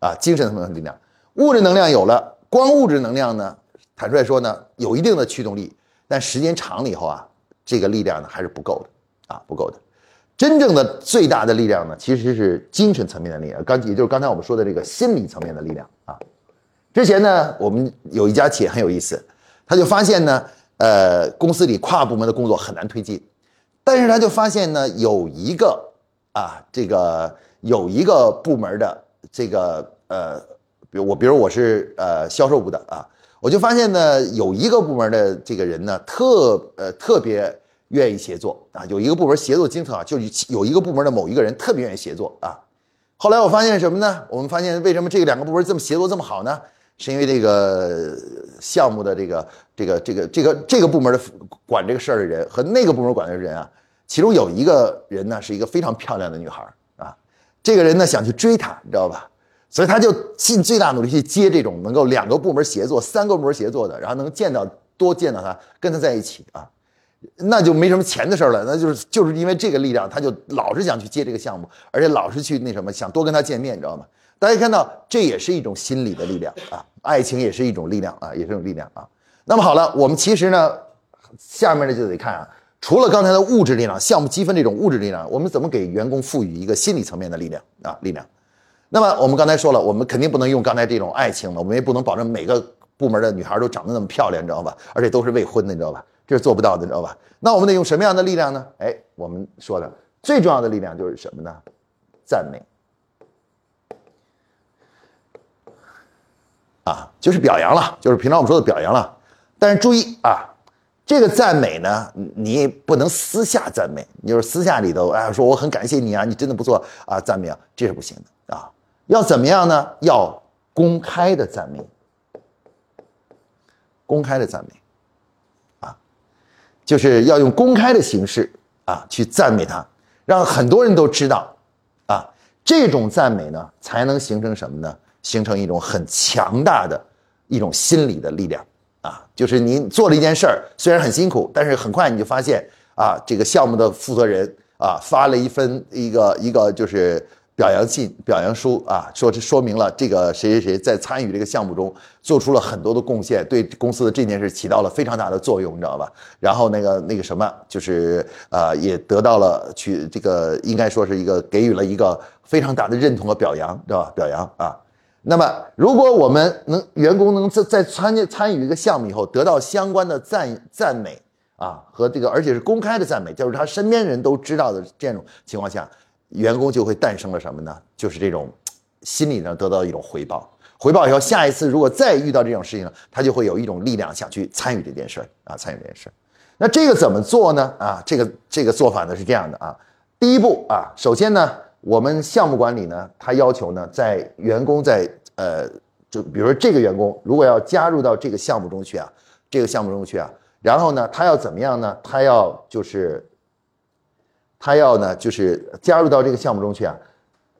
A: 啊，精神层面的力量，物质能量有了，光物质能量呢，坦率说呢，有一定的驱动力。但时间长了以后啊，这个力量呢还是不够的啊，不够的。真正的最大的力量呢，其实是精神层面的力量，刚也就是刚才我们说的这个心理层面的力量啊。之前呢，我们有一家企业很有意思，他就发现呢，呃，公司里跨部门的工作很难推进，但是他就发现呢，有一个啊，这个有一个部门的这个呃，比如我，比如我是呃销售部的啊。我就发现呢，有一个部门的这个人呢，特呃特别愿意协作啊。有一个部门协作精特啊，就有一个部门的某一个人特别愿意协作啊。后来我发现什么呢？我们发现为什么这两个部门这么协作这么好呢？是因为这个项目的这个这个这个这个这个部门的管这个事儿的人和那个部门管的人啊，其中有一个人呢是一个非常漂亮的女孩啊。这个人呢想去追她，你知道吧？所以他就尽最大努力去接这种能够两个部门协作、三个部门协作的，然后能见到多见到她，跟她在一起啊，那就没什么钱的事了。那就是就是因为这个力量，他就老是想去接这个项目，而且老是去那什么，想多跟她见面，你知道吗？大家看到这也是一种心理的力量啊，爱情也是一种力量啊，也是一种力量啊。那么好了，我们其实呢，下面呢就得看啊，除了刚才的物质力量、项目积分这种物质力量，我们怎么给员工赋予一个心理层面的力量啊？力量。那么我们刚才说了，我们肯定不能用刚才这种爱情了，我们也不能保证每个部门的女孩都长得那么漂亮，你知道吧？而且都是未婚的，你知道吧？这是做不到的，你知道吧？那我们得用什么样的力量呢？哎，我们说的最重要的力量就是什么呢？赞美，啊，就是表扬了，就是平常我们说的表扬了。但是注意啊，这个赞美呢，你不能私下赞美，你就是私下里头哎说我很感谢你啊，你真的不错啊，赞美啊，这是不行的啊。要怎么样呢？要公开的赞美，公开的赞美，啊，就是要用公开的形式啊去赞美他，让很多人都知道，啊，这种赞美呢才能形成什么呢？形成一种很强大的一种心理的力量，就是您做了一件事儿，虽然很辛苦，但是很快你就发现啊，这个项目的负责人啊发了一份一个一个就是。表扬信、表扬书啊，说这说明了这个谁谁谁在参与这个项目中做出了很多的贡献，对公司的这件事起到了非常大的作用，你知道吧？然后那个那个什么，就是呃，也得到了去这个应该说是一个给予了一个非常大的认同和表扬，知道吧？表扬啊。那么如果我们能员工能在在参加参与一个项目以后得到相关的赞赞美啊，和这个而且是公开的赞美，就是他身边人都知道的这种情况下。员工就会诞生了什么呢？就是这种心理上得到一种回报，回报以后，下一次如果再遇到这种事情了，他就会有一种力量想去参与这件事儿啊，参与这件事儿。那这个怎么做呢？啊，这个这个做法呢是这样的啊。第一步啊，首先呢，我们项目管理呢，他要求呢，在员工在呃，就比如说这个员工如果要加入到这个项目中去啊，这个项目中去啊，然后呢，他要怎么样呢？他要就是。他要呢，就是加入到这个项目中去啊，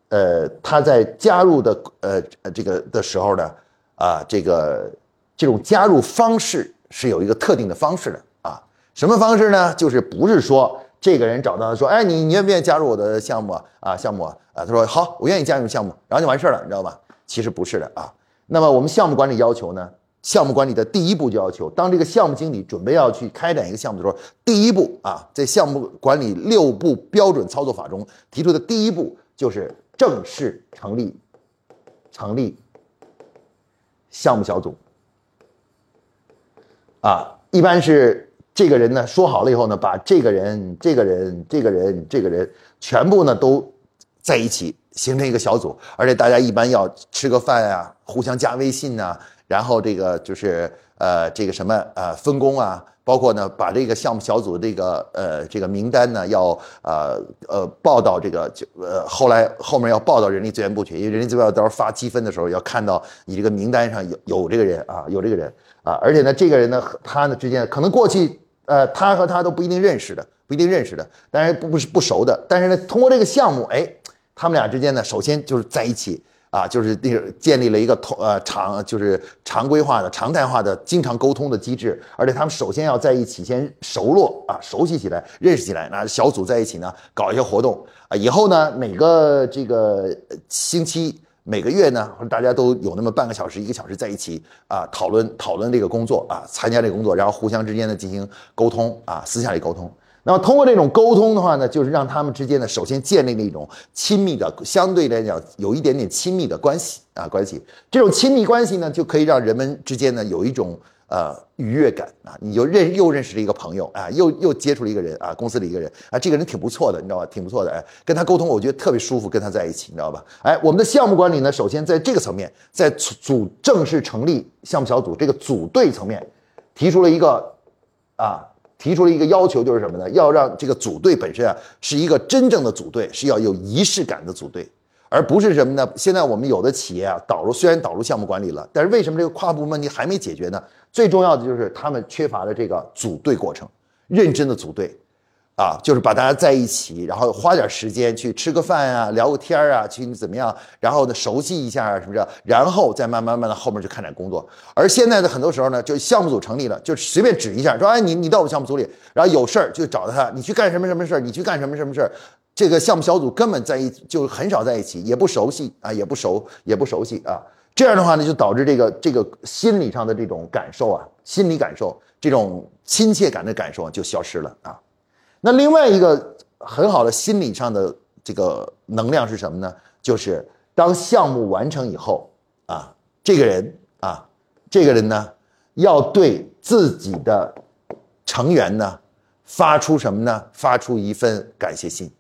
A: 呃，他在加入的呃这个的时候呢，啊，这个这种加入方式是有一个特定的方式的啊，什么方式呢？就是不是说这个人找到他说，哎，你你愿不愿意加入我的项目啊？啊项目啊，他说好，我愿意加入项目，然后就完事儿了，你知道吧？其实不是的啊。那么我们项目管理要求呢？项目管理的第一步就要求，当这个项目经理准备要去开展一个项目的时候，第一步啊，在项目管理六步标准操作法中提出的第一步就是正式成立成立项目小组。啊，一般是这个人呢说好了以后呢，把这个人、这个人、这个人、这个人全部呢都在一起形成一个小组，而且大家一般要吃个饭啊，互相加微信呐，然后这个就是呃这个什么呃分工啊。包括呢，把这个项目小组这个呃这个名单呢，要呃呃报到这个就呃后来后面要报到人力资源部去，因为人力资源到时候发积分的时候要看到你这个名单上有有这个人啊，有这个人啊，而且呢，这个人呢和他呢之间可能过去呃他和他都不一定认识的，不一定认识的，但是不不是不熟的，但是呢，通过这个项目，哎，他们俩之间呢，首先就是在一起。啊，就是那个建立了一个通呃常就是常规化的常态化的经常沟通的机制，而且他们首先要在一起先熟络啊，熟悉起来，认识起来，那小组在一起呢搞一些活动啊，以后呢每个这个星期每个月呢，大家都有那么半个小时一个小时在一起啊讨论讨论这个工作啊，参加这个工作，然后互相之间呢进行沟通啊，私下里沟通。那么通过这种沟通的话呢，就是让他们之间呢，首先建立了一种亲密的，相对来讲有一点点亲密的关系啊，关系。这种亲密关系呢，就可以让人们之间呢有一种呃愉悦感啊，你就认又认识了一个朋友啊，又又接触了一个人啊，公司的一个人啊，这个人挺不错的，你知道吧？挺不错的，哎，跟他沟通，我觉得特别舒服，跟他在一起，你知道吧？哎，我们的项目管理呢，首先在这个层面，在组正式成立项目小组这个组队层面，提出了一个啊。提出了一个要求，就是什么呢？要让这个组队本身啊，是一个真正的组队，是要有仪式感的组队，而不是什么呢？现在我们有的企业啊，导入虽然导入项目管理了，但是为什么这个跨部门问题还没解决呢？最重要的就是他们缺乏了这个组队过程，认真的组队。啊，就是把大家在一起，然后花点时间去吃个饭啊，聊个天啊，去怎么样？然后呢，熟悉一下，是不是？然后再慢慢慢的后面去开展工作。而现在的很多时候呢，就项目组成立了，就随便指一下，说哎，你你到我们项目组里，然后有事儿就找他，你去干什么什么事儿？你去干什么什么事儿？这个项目小组根本在一就很少在一起，也不熟悉啊，也不熟，也不熟悉啊。这样的话呢，就导致这个这个心理上的这种感受啊，心理感受这种亲切感的感受就消失了啊。那另外一个很好的心理上的这个能量是什么呢？就是当项目完成以后啊，这个人啊，这个人呢，要对自己的成员呢发出什么呢？发出一份感谢信，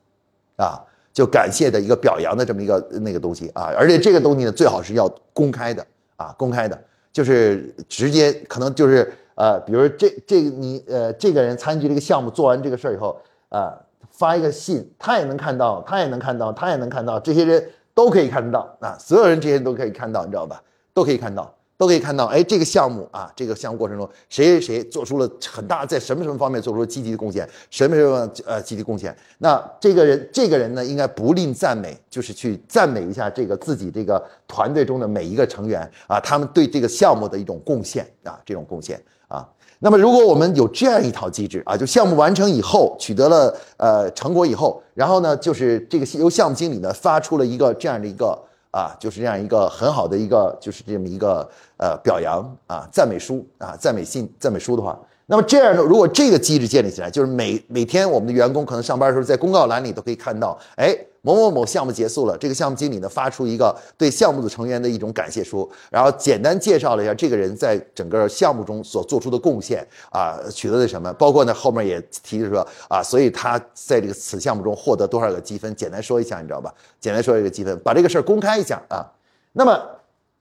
A: 啊，就感谢的一个表扬的这么一个那个东西啊，而且这个东西呢，最好是要公开的啊，公开的，就是直接可能就是。呃，比如这这你呃，这个人参与这个项目，做完这个事儿以后，啊，发一个信，他也能看到，他也能看到，他也能看到，这些人都可以看得到啊，所有人这些人都可以看到，你知道吧？都可以看到。都可以看到，哎，这个项目啊，这个项目过程中，谁谁谁做出了很大，在什么什么方面做出了积极的贡献，什么什么呃积极贡献。那这个人，这个人呢，应该不吝赞美，就是去赞美一下这个自己这个团队中的每一个成员啊，他们对这个项目的一种贡献啊，这种贡献啊。那么，如果我们有这样一套机制啊，就项目完成以后，取得了呃成果以后，然后呢，就是这个由项目经理呢发出了一个这样的一个。啊，就是这样一个很好的一个，就是这么一个呃表扬啊赞美书啊赞美信赞美书的话，那么这样呢，如果这个机制建立起来，就是每每天我们的员工可能上班的时候，在公告栏里都可以看到，哎。某某某项目结束了，这个项目经理呢发出一个对项目组成员的一种感谢书，然后简单介绍了一下这个人在整个项目中所做出的贡献啊，取得的什么，包括呢后面也提着说啊，所以他在这个此项目中获得多少个积分，简单说一下，你知道吧？简单说一个积分，把这个事儿公开一下啊。那么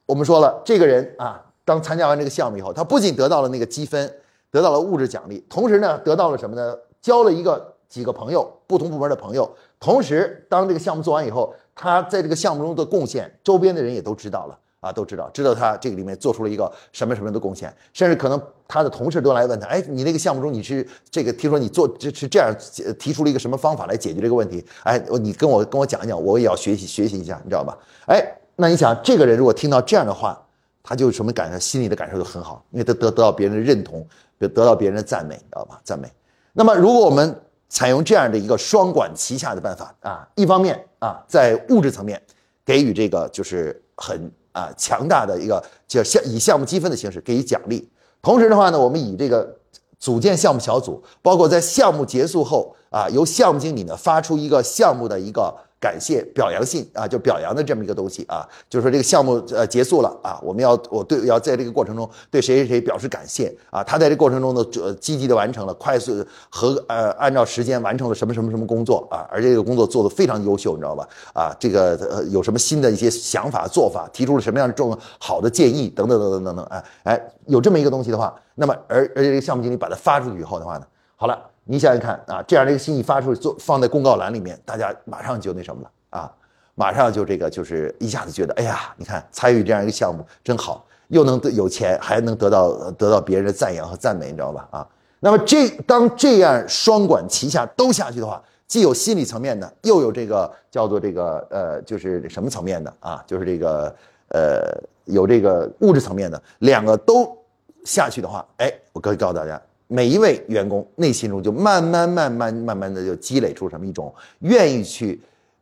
A: 我们说了，这个人啊，当参加完这个项目以后，他不仅得到了那个积分，得到了物质奖励，同时呢，得到了什么呢？交了一个几个朋友，不同部门的朋友。同时，当这个项目做完以后，他在这个项目中的贡献，周边的人也都知道了啊，都知道，知道他这个里面做出了一个什么什么的贡献，甚至可能他的同事都来问他，哎，你那个项目中你是这个，听说你做这是这样提出了一个什么方法来解决这个问题？哎，你跟我跟我讲一讲，我也要学习学习一下，你知道吧？哎，那你想，这个人如果听到这样的话，他就什么感受？心里的感受就很好，因为他得得到别人的认同，得得到别人的赞美，你知道吧？赞美。那么，如果我们采用这样的一个双管齐下的办法啊，一方面啊，在物质层面给予这个就是很啊强大的一个就项以项目积分的形式给予奖励，同时的话呢，我们以这个组建项目小组，包括在项目结束后啊，由项目经理呢发出一个项目的一个感谢表扬信啊，就表扬的这么一个东西啊，就是说这个项目呃结束了啊，我们要我对要在这个过程中对谁谁谁表示感谢啊，他在这过程中呢呃积极的完成了快速和呃按照时间完成了什么什么什么工作啊，而这个工作做得非常优秀，你知道吧？啊，这个呃有什么新的一些想法做法，提出了什么样的这种好的建议等等等等等等，哎哎，有这么一个东西的话，那么而而且这个项目经理把它发出去以后的话呢，好了。你想想看啊，这样的一个信息发出去，做放在公告栏里面，大家马上就那什么了啊，马上就这个就是一下子觉得，哎呀，你看参与这样一个项目真好，又能得有钱，还能得到得到别人的赞扬和赞美，你知道吧？啊，那么这当这样双管齐下都下去的话，既有心理层面的，又有这个叫做这个呃，就是什么层面的啊？就是这个呃，有这个物质层面的，两个都下去的话，哎，我可以告诉大家。每一位员工内心中就慢慢、慢慢、慢慢的就积累出什么一种愿意去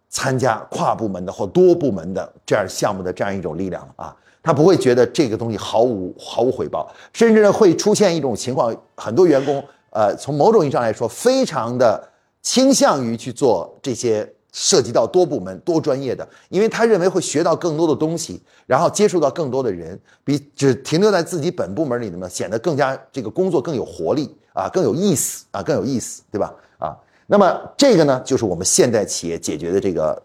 A: 参加跨部门的或多部门的这样项目的这样一种力量啊，他不会觉得这个东西毫无毫无回报，甚至呢会出现一种情况，很多员工呃从某种意义上来说，非常的倾向于去做这些。涉及到多部门、多专业的，因为他认为会学到更多的东西，然后接触到更多的人，比只停留在自己本部门里呢，显得更加这个工作更有活力啊，更有意思啊，更有意思，对吧？啊，那么这个呢，就是我们现代企业解决的这个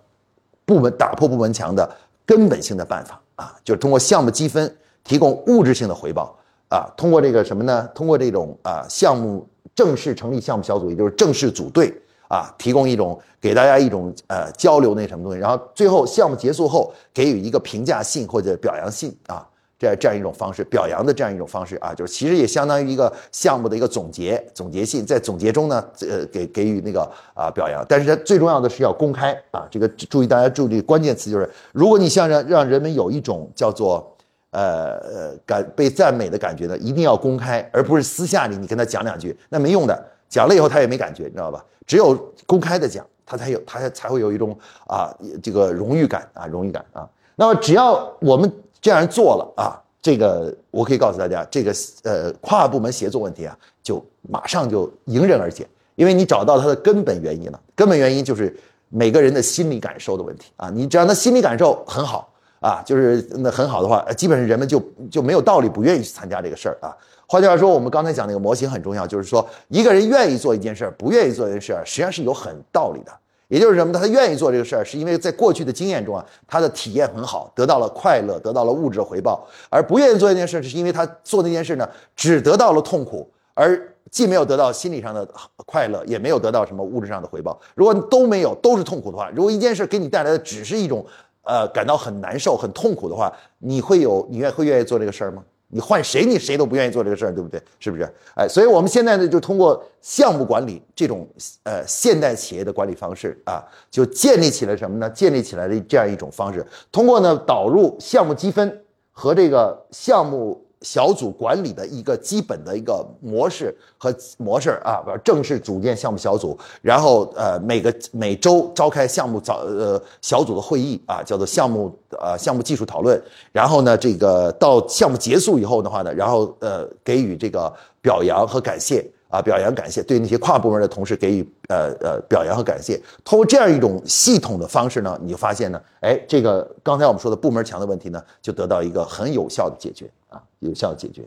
A: 部门打破部门墙的根本性的办法啊，就是通过项目积分提供物质性的回报啊，通过这个什么呢？通过这种啊项目正式成立项目小组，也就是正式组队。啊，提供一种给大家一种呃交流那什么东西，然后最后项目结束后给予一个评价信或者表扬信啊，这样这样一种方式表扬的这样一种方式啊，就是其实也相当于一个项目的一个总结总结信，在总结中呢，呃给给予那个啊表扬，但是它最重要的是要公开啊，这个注意大家注意关键词就是，如果你想让让人们有一种叫做呃呃感被赞美的感觉呢，一定要公开，而不是私下里你跟他讲两句，那没用的。讲了以后他也没感觉，你知道吧？只有公开的讲，他才有，他才会有一种啊，这个荣誉感啊，荣誉感啊。那么只要我们这样做了啊，这个我可以告诉大家，这个呃跨部门协作问题啊，就马上就迎刃而解，因为你找到它的根本原因了。根本原因就是每个人的心理感受的问题啊。你只要他心理感受很好啊，就是那很好的话，基本上人们就就没有道理不愿意去参加这个事儿啊。换句话说，我们刚才讲那个模型很重要，就是说一个人愿意做一件事儿，不愿意做一件事儿，实际上是有很道理的。也就是什么呢？他愿意做这个事儿，是因为在过去的经验中啊，他的体验很好，得到了快乐，得到了物质回报；而不愿意做一件事，是因为他做那件事呢，只得到了痛苦，而既没有得到心理上的快乐，也没有得到什么物质上的回报。如果都没有，都是痛苦的话，如果一件事给你带来的只是一种呃感到很难受、很痛苦的话，你会有你愿会愿意做这个事儿吗？你换谁，你谁都不愿意做这个事儿，对不对？是不是？哎，所以我们现在呢，就通过项目管理这种呃现代企业的管理方式啊，就建立起来什么呢？建立起来的这样一种方式，通过呢导入项目积分和这个项目。小组管理的一个基本的一个模式和模式啊，正式组建项目小组，然后呃每个每周召开项目早呃小组的会议啊，叫做项目呃项目技术讨论，然后呢这个到项目结束以后的话呢，然后呃给予这个表扬和感谢。啊，表扬感谢，对那些跨部门的同事给予呃呃表扬和感谢。通过这样一种系统的方式呢，你就发现呢，哎，这个刚才我们说的部门墙的问题呢，就得到一个很有效的解决啊，有效的解决。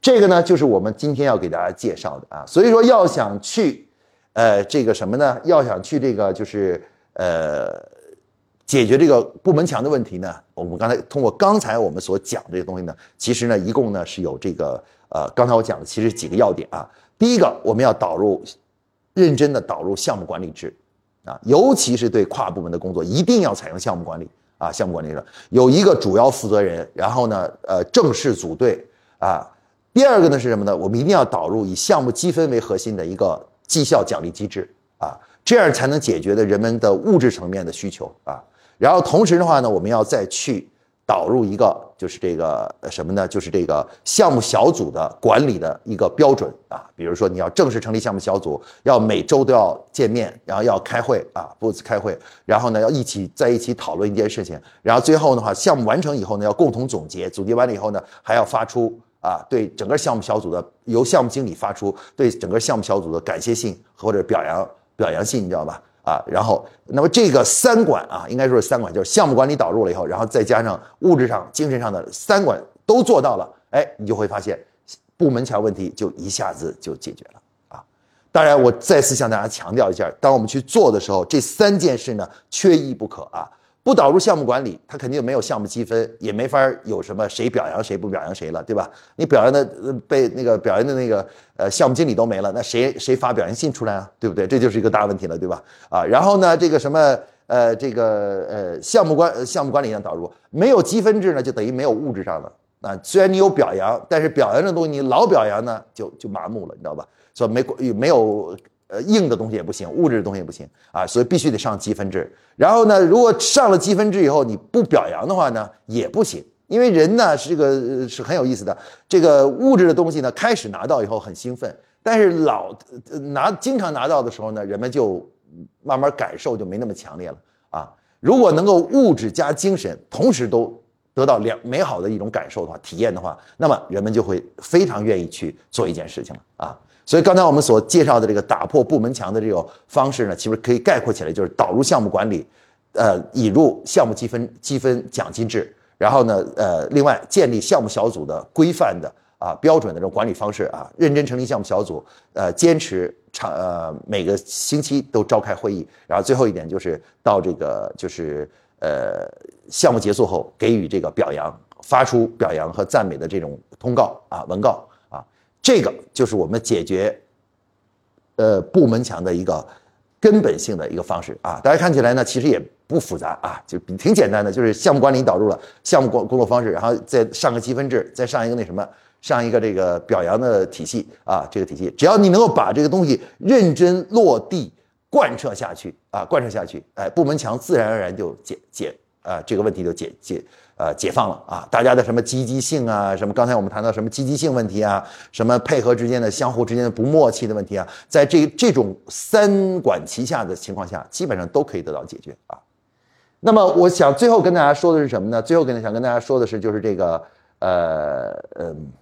A: 这个呢，就是我们今天要给大家介绍的啊。所以说，要想去呃这个什么呢？要想去这个就是呃解决这个部门墙的问题呢，我们刚才通过刚才我们所讲这些东西呢，其实呢，一共呢是有这个。呃，刚才我讲的其实几个要点啊。第一个，我们要导入认真的导入项目管理制啊，尤其是对跨部门的工作，一定要采用项目管理啊。项目管理者有一个主要负责人，然后呢，呃，正式组队啊。第二个呢是什么呢？我们一定要导入以项目积分为核心的一个绩效奖励机制啊，这样才能解决的人们的物质层面的需求啊。然后同时的话呢，我们要再去。导入一个就是这个什么呢？就是这个项目小组的管理的一个标准啊。比如说你要正式成立项目小组，要每周都要见面，然后要开会啊，不开会，然后呢要一起在一起讨论一件事情，然后最后的话项目完成以后呢要共同总结，总结完了以后呢还要发出啊对整个项目小组的由项目经理发出对整个项目小组的感谢信或者表扬表扬信，你知道吧？啊，然后那么这个三管啊，应该说是三管，就是项目管理导入了以后，然后再加上物质上、精神上的三管都做到了，哎，你就会发现部门墙问题就一下子就解决了啊。当然，我再次向大家强调一下，当我们去做的时候，这三件事呢缺一不可啊。不导入项目管理，它肯定没有项目积分，也没法有什么谁表扬谁不表扬谁了，对吧？你表扬的被那个表扬的那个呃项目经理都没了，那谁谁发表扬信出来啊？对不对？这就是一个大问题了，对吧？啊，然后呢，这个什么呃这个呃项目管项目管理上导入没有积分制呢，就等于没有物质上的。啊，虽然你有表扬，但是表扬这东西你老表扬呢，就就麻木了，你知道吧？所以没没有。呃，硬的东西也不行，物质的东西也不行啊，所以必须得上积分制。然后呢，如果上了积分制以后你不表扬的话呢，也不行，因为人呢是这个是很有意思的。这个物质的东西呢，开始拿到以后很兴奋，但是老拿经常拿到的时候呢，人们就慢慢感受就没那么强烈了啊。如果能够物质加精神同时都得到良美好的一种感受的话，体验的话，那么人们就会非常愿意去做一件事情了啊。所以刚才我们所介绍的这个打破部门墙的这种方式呢，其实可以概括起来就是导入项目管理，呃，引入项目积分积分奖金制，然后呢，呃，另外建立项目小组的规范的啊标准的这种管理方式啊，认真成立项目小组，呃，坚持长呃每个星期都召开会议，然后最后一点就是到这个就是呃项目结束后给予这个表扬，发出表扬和赞美的这种通告啊文告。这个就是我们解决，呃，部门墙的一个根本性的一个方式啊。大家看起来呢，其实也不复杂啊，就挺简单的，就是项目管理导入了项目工工作方式，然后再上个积分制，再上一个那什么，上一个这个表扬的体系啊，这个体系，只要你能够把这个东西认真落地贯彻下去啊，贯彻下去，哎，部门墙自然而然就解解啊，这个问题就解解。呃，解放了啊！大家的什么积极性啊，什么刚才我们谈到什么积极性问题啊，什么配合之间的相互之间的不默契的问题啊，在这这种三管齐下的情况下，基本上都可以得到解决啊。那么，我想最后跟大家说的是什么呢？最后跟想跟大家说的是，就是这个呃嗯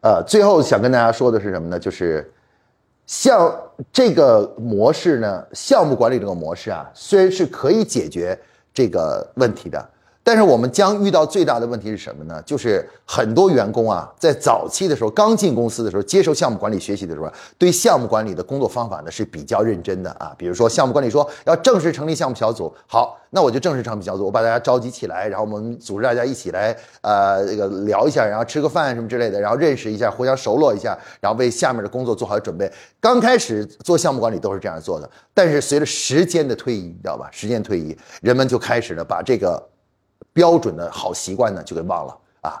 A: 呃，最后想跟大家说的是什么呢？就是像这个模式呢，项目管理这个模式啊，虽然是可以解决。这个问题的。但是我们将遇到最大的问题是什么呢？就是很多员工啊，在早期的时候，刚进公司的时候，接受项目管理学习的时候，对项目管理的工作方法呢是比较认真的啊。比如说，项目管理说要正式成立项目小组，好，那我就正式成立小组，我把大家召集起来，然后我们组织大家一起来，呃，这个聊一下，然后吃个饭什么之类的，然后认识一下，互相熟络一下，然后为下面的工作做好准备。刚开始做项目管理都是这样做的，但是随着时间的推移，你知道吧？时间推移，人们就开始了把这个。标准的好习惯呢，就给忘了啊！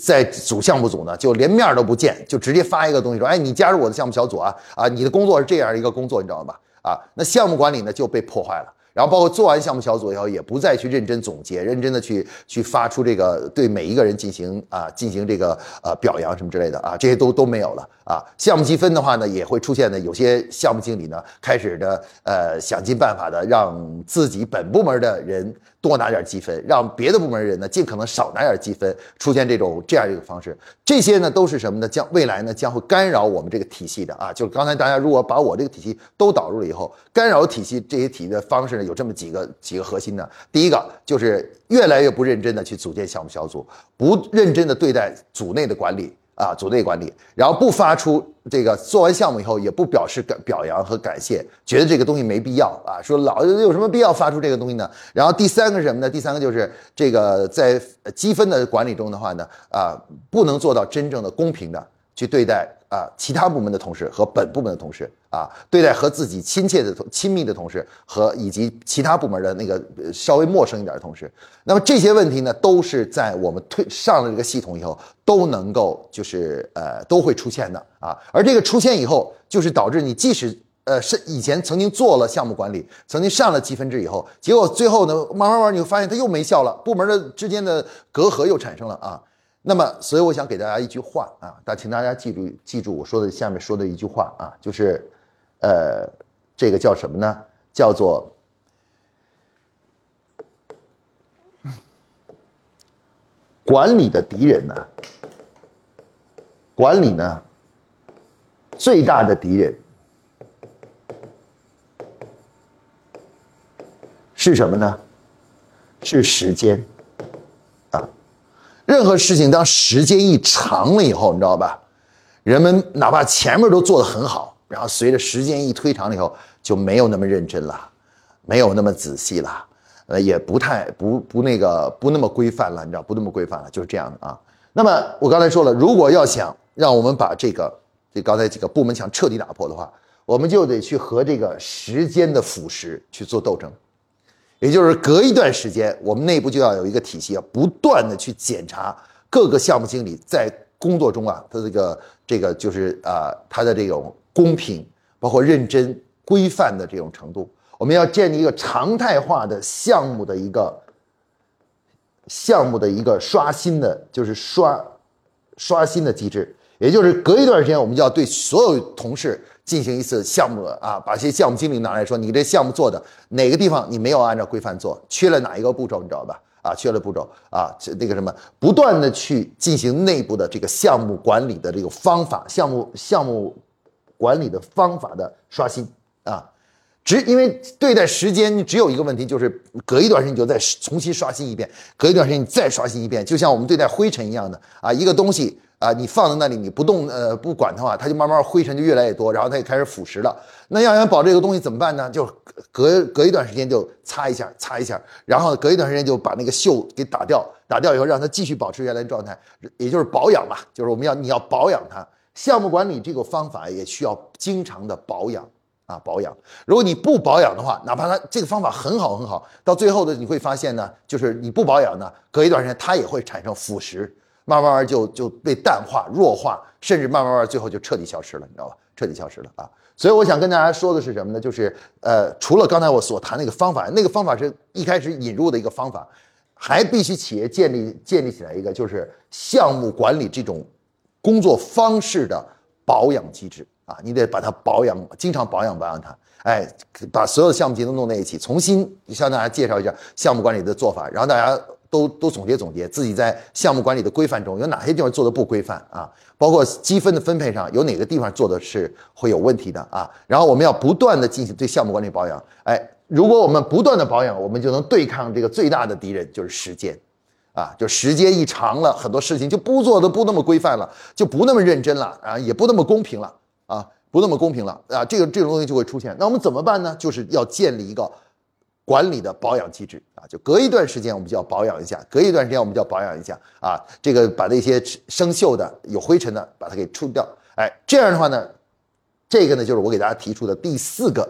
A: 在组项目组呢，就连面都不见，就直接发一个东西说：“哎，你加入我的项目小组啊！啊，你的工作是这样一个工作，你知道吧？啊，那项目管理呢就被破坏了。然后包括做完项目小组以后，也不再去认真总结，认真的去去发出这个对每一个人进行啊进行这个呃表扬什么之类的啊，这些都都没有了啊。项目积分的话呢，也会出现的有些项目经理呢，开始的呃想尽办法的让自己本部门的人。多拿点积分，让别的部门人呢尽可能少拿点积分，出现这种这样一个方式，这些呢都是什么呢？将未来呢将会干扰我们这个体系的啊！就是刚才大家如果把我这个体系都导入了以后，干扰体系这些体系的方式呢有这么几个几个核心呢。第一个就是越来越不认真的去组建项目小组，不认真的对待组内的管理。啊，组队管理，然后不发出这个做完项目以后也不表示表扬和感谢，觉得这个东西没必要啊，说老有什么必要发出这个东西呢？然后第三个是什么呢？第三个就是这个在积分的管理中的话呢，啊，不能做到真正的公平的去对待。啊，其他部门的同事和本部门的同事啊，对待和自己亲切的、亲密的同事和以及其他部门的那个稍微陌生一点的同事，那么这些问题呢，都是在我们推上了这个系统以后都能够就是呃都会出现的啊。而这个出现以后，就是导致你即使呃是以前曾经做了项目管理，曾经上了积分制以后，结果最后呢，慢慢慢你会发现它又没效了，部门的之间的隔阂又产生了啊。那么，所以我想给大家一句话啊，大请大家记住，记住我说的下面说的一句话啊，就是，呃，这个叫什么呢？叫做管理的敌人呢？管理呢，最大的敌人是什么呢？是时间！任何事情当时间一长了以后，你知道吧？人们哪怕前面都做得很好，然后随着时间一推长了以后，就没有那么认真了，没有那么仔细了，呃，也不太不不那个不那么规范了，你知道不那么规范了，就是这样的啊。那么我刚才说了，如果要想让我们把这个这刚才几个部门墙彻底打破的话，我们就得去和这个时间的腐蚀去做斗争。也就是隔一段时间，我们内部就要有一个体系，要不断的去检查各个项目经理在工作中啊，他这个这个就是啊，他的这种公平，包括认真、规范的这种程度。我们要建立一个常态化的项目的一个项目的一个刷新的，就是刷刷新的机制。也就是隔一段时间，我们就要对所有同事进行一次项目啊，把这些项目经理拿来说，你这项目做的哪个地方你没有按照规范做，缺了哪一个步骤，你知道吧？啊，缺了步骤啊，那个什么，不断的去进行内部的这个项目管理的这个方法，项目项目管理的方法的刷新啊。只因为对待时间，你只有一个问题，就是隔一段时间你就再重新刷新一遍，隔一段时间你再刷新一遍，就像我们对待灰尘一样的啊，一个东西。啊，你放在那里，你不动，呃，不管的话，它就慢慢灰尘就越来越多，然后它就开始腐蚀了。那要想保这个东西怎么办呢？就隔隔一段时间就擦一下，擦一下，然后隔一段时间就把那个锈给打掉，打掉以后让它继续保持原来的状态，也就是保养嘛，就是我们要你要保养它。项目管理这个方法也需要经常的保养啊，保养。如果你不保养的话，哪怕它这个方法很好很好，到最后的你会发现呢，就是你不保养呢，隔一段时间它也会产生腐蚀。慢慢慢就就被淡化、弱化，甚至慢慢慢最后就彻底消失了，你知道吧？彻底消失了啊！所以我想跟大家说的是什么呢？就是呃，除了刚才我所谈那个方法，那个方法是一开始引入的一个方法，还必须企业建立建立起来一个就是项目管理这种工作方式的保养机制啊！你得把它保养，经常保养保养它，哎，把所有的项目集都弄在一起，重新向大家介绍一下项目管理的做法，然后大家。都都总结总结自己在项目管理的规范中有哪些地方做的不规范啊？包括积分的分配上有哪个地方做的是会有问题的啊？然后我们要不断的进行对项目管理保养。哎，如果我们不断的保养，我们就能对抗这个最大的敌人就是时间，啊，就时间一长了，很多事情就不做的不那么规范了，就不那么认真了啊，也不那么公平了啊，不那么公平了啊，这个这种东西就会出现。那我们怎么办呢？就是要建立一个。管理的保养机制啊，就隔一段时间我们就要保养一下，隔一段时间我们就要保养一下啊。这个把那些生锈的、有灰尘的，把它给除掉。哎，这样的话呢，这个呢就是我给大家提出的第四个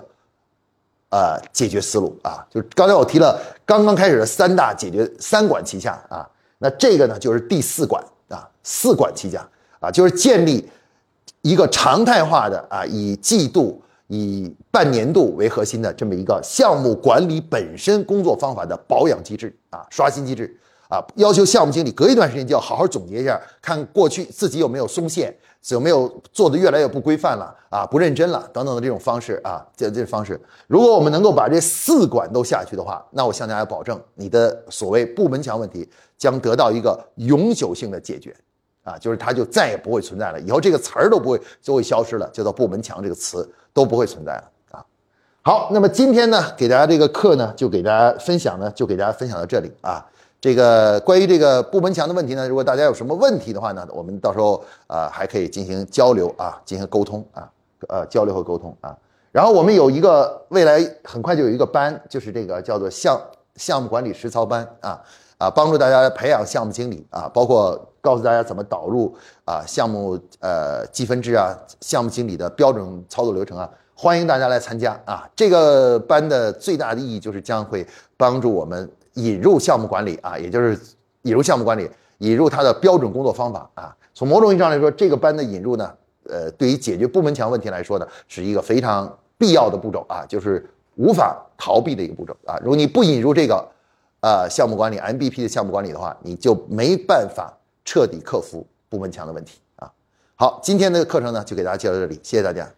A: 呃解决思路啊。就是刚才我提了刚刚开始的三大解决三管齐下啊，那这个呢就是第四管啊，四管齐下啊，就是建立一个常态化的啊，以季度。以半年度为核心的这么一个项目管理本身工作方法的保养机制啊，刷新机制啊，要求项目经理隔一段时间就要好好总结一下，看过去自己有没有松懈，有没有做的越来越不规范了啊，不认真了等等的这种方式啊，这这方式，如果我们能够把这四管都下去的话，那我向大家保证，你的所谓部门墙问题将得到一个永久性的解决。啊，就是它就再也不会存在了，以后这个词儿都不会就会消失了，叫做部门墙这个词都不会存在了啊。好，那么今天呢，给大家这个课呢，就给大家分享呢，就给大家分享到这里啊。这个关于这个部门墙的问题呢，如果大家有什么问题的话呢，我们到时候啊还可以进行交流啊，进行沟通啊，呃交流和沟通啊。然后我们有一个未来很快就有一个班，就是这个叫做项项目管理实操班啊。啊，帮助大家培养项目经理啊，包括告诉大家怎么导入啊项目呃积分制啊，项目经理的标准操作流程啊，欢迎大家来参加啊。这个班的最大的意义就是将会帮助我们引入项目管理啊，也就是引入项目管理，引入它的标准工作方法啊。从某种意义上来说，这个班的引入呢，呃，对于解决部门墙问题来说呢，是一个非常必要的步骤啊，就是无法逃避的一个步骤啊。如果你不引入这个，呃，项目管理 MVP 的项目管理的话，你就没办法彻底克服部门墙的问题啊。好，今天的课程呢，就给大家介绍到这里，谢谢大家。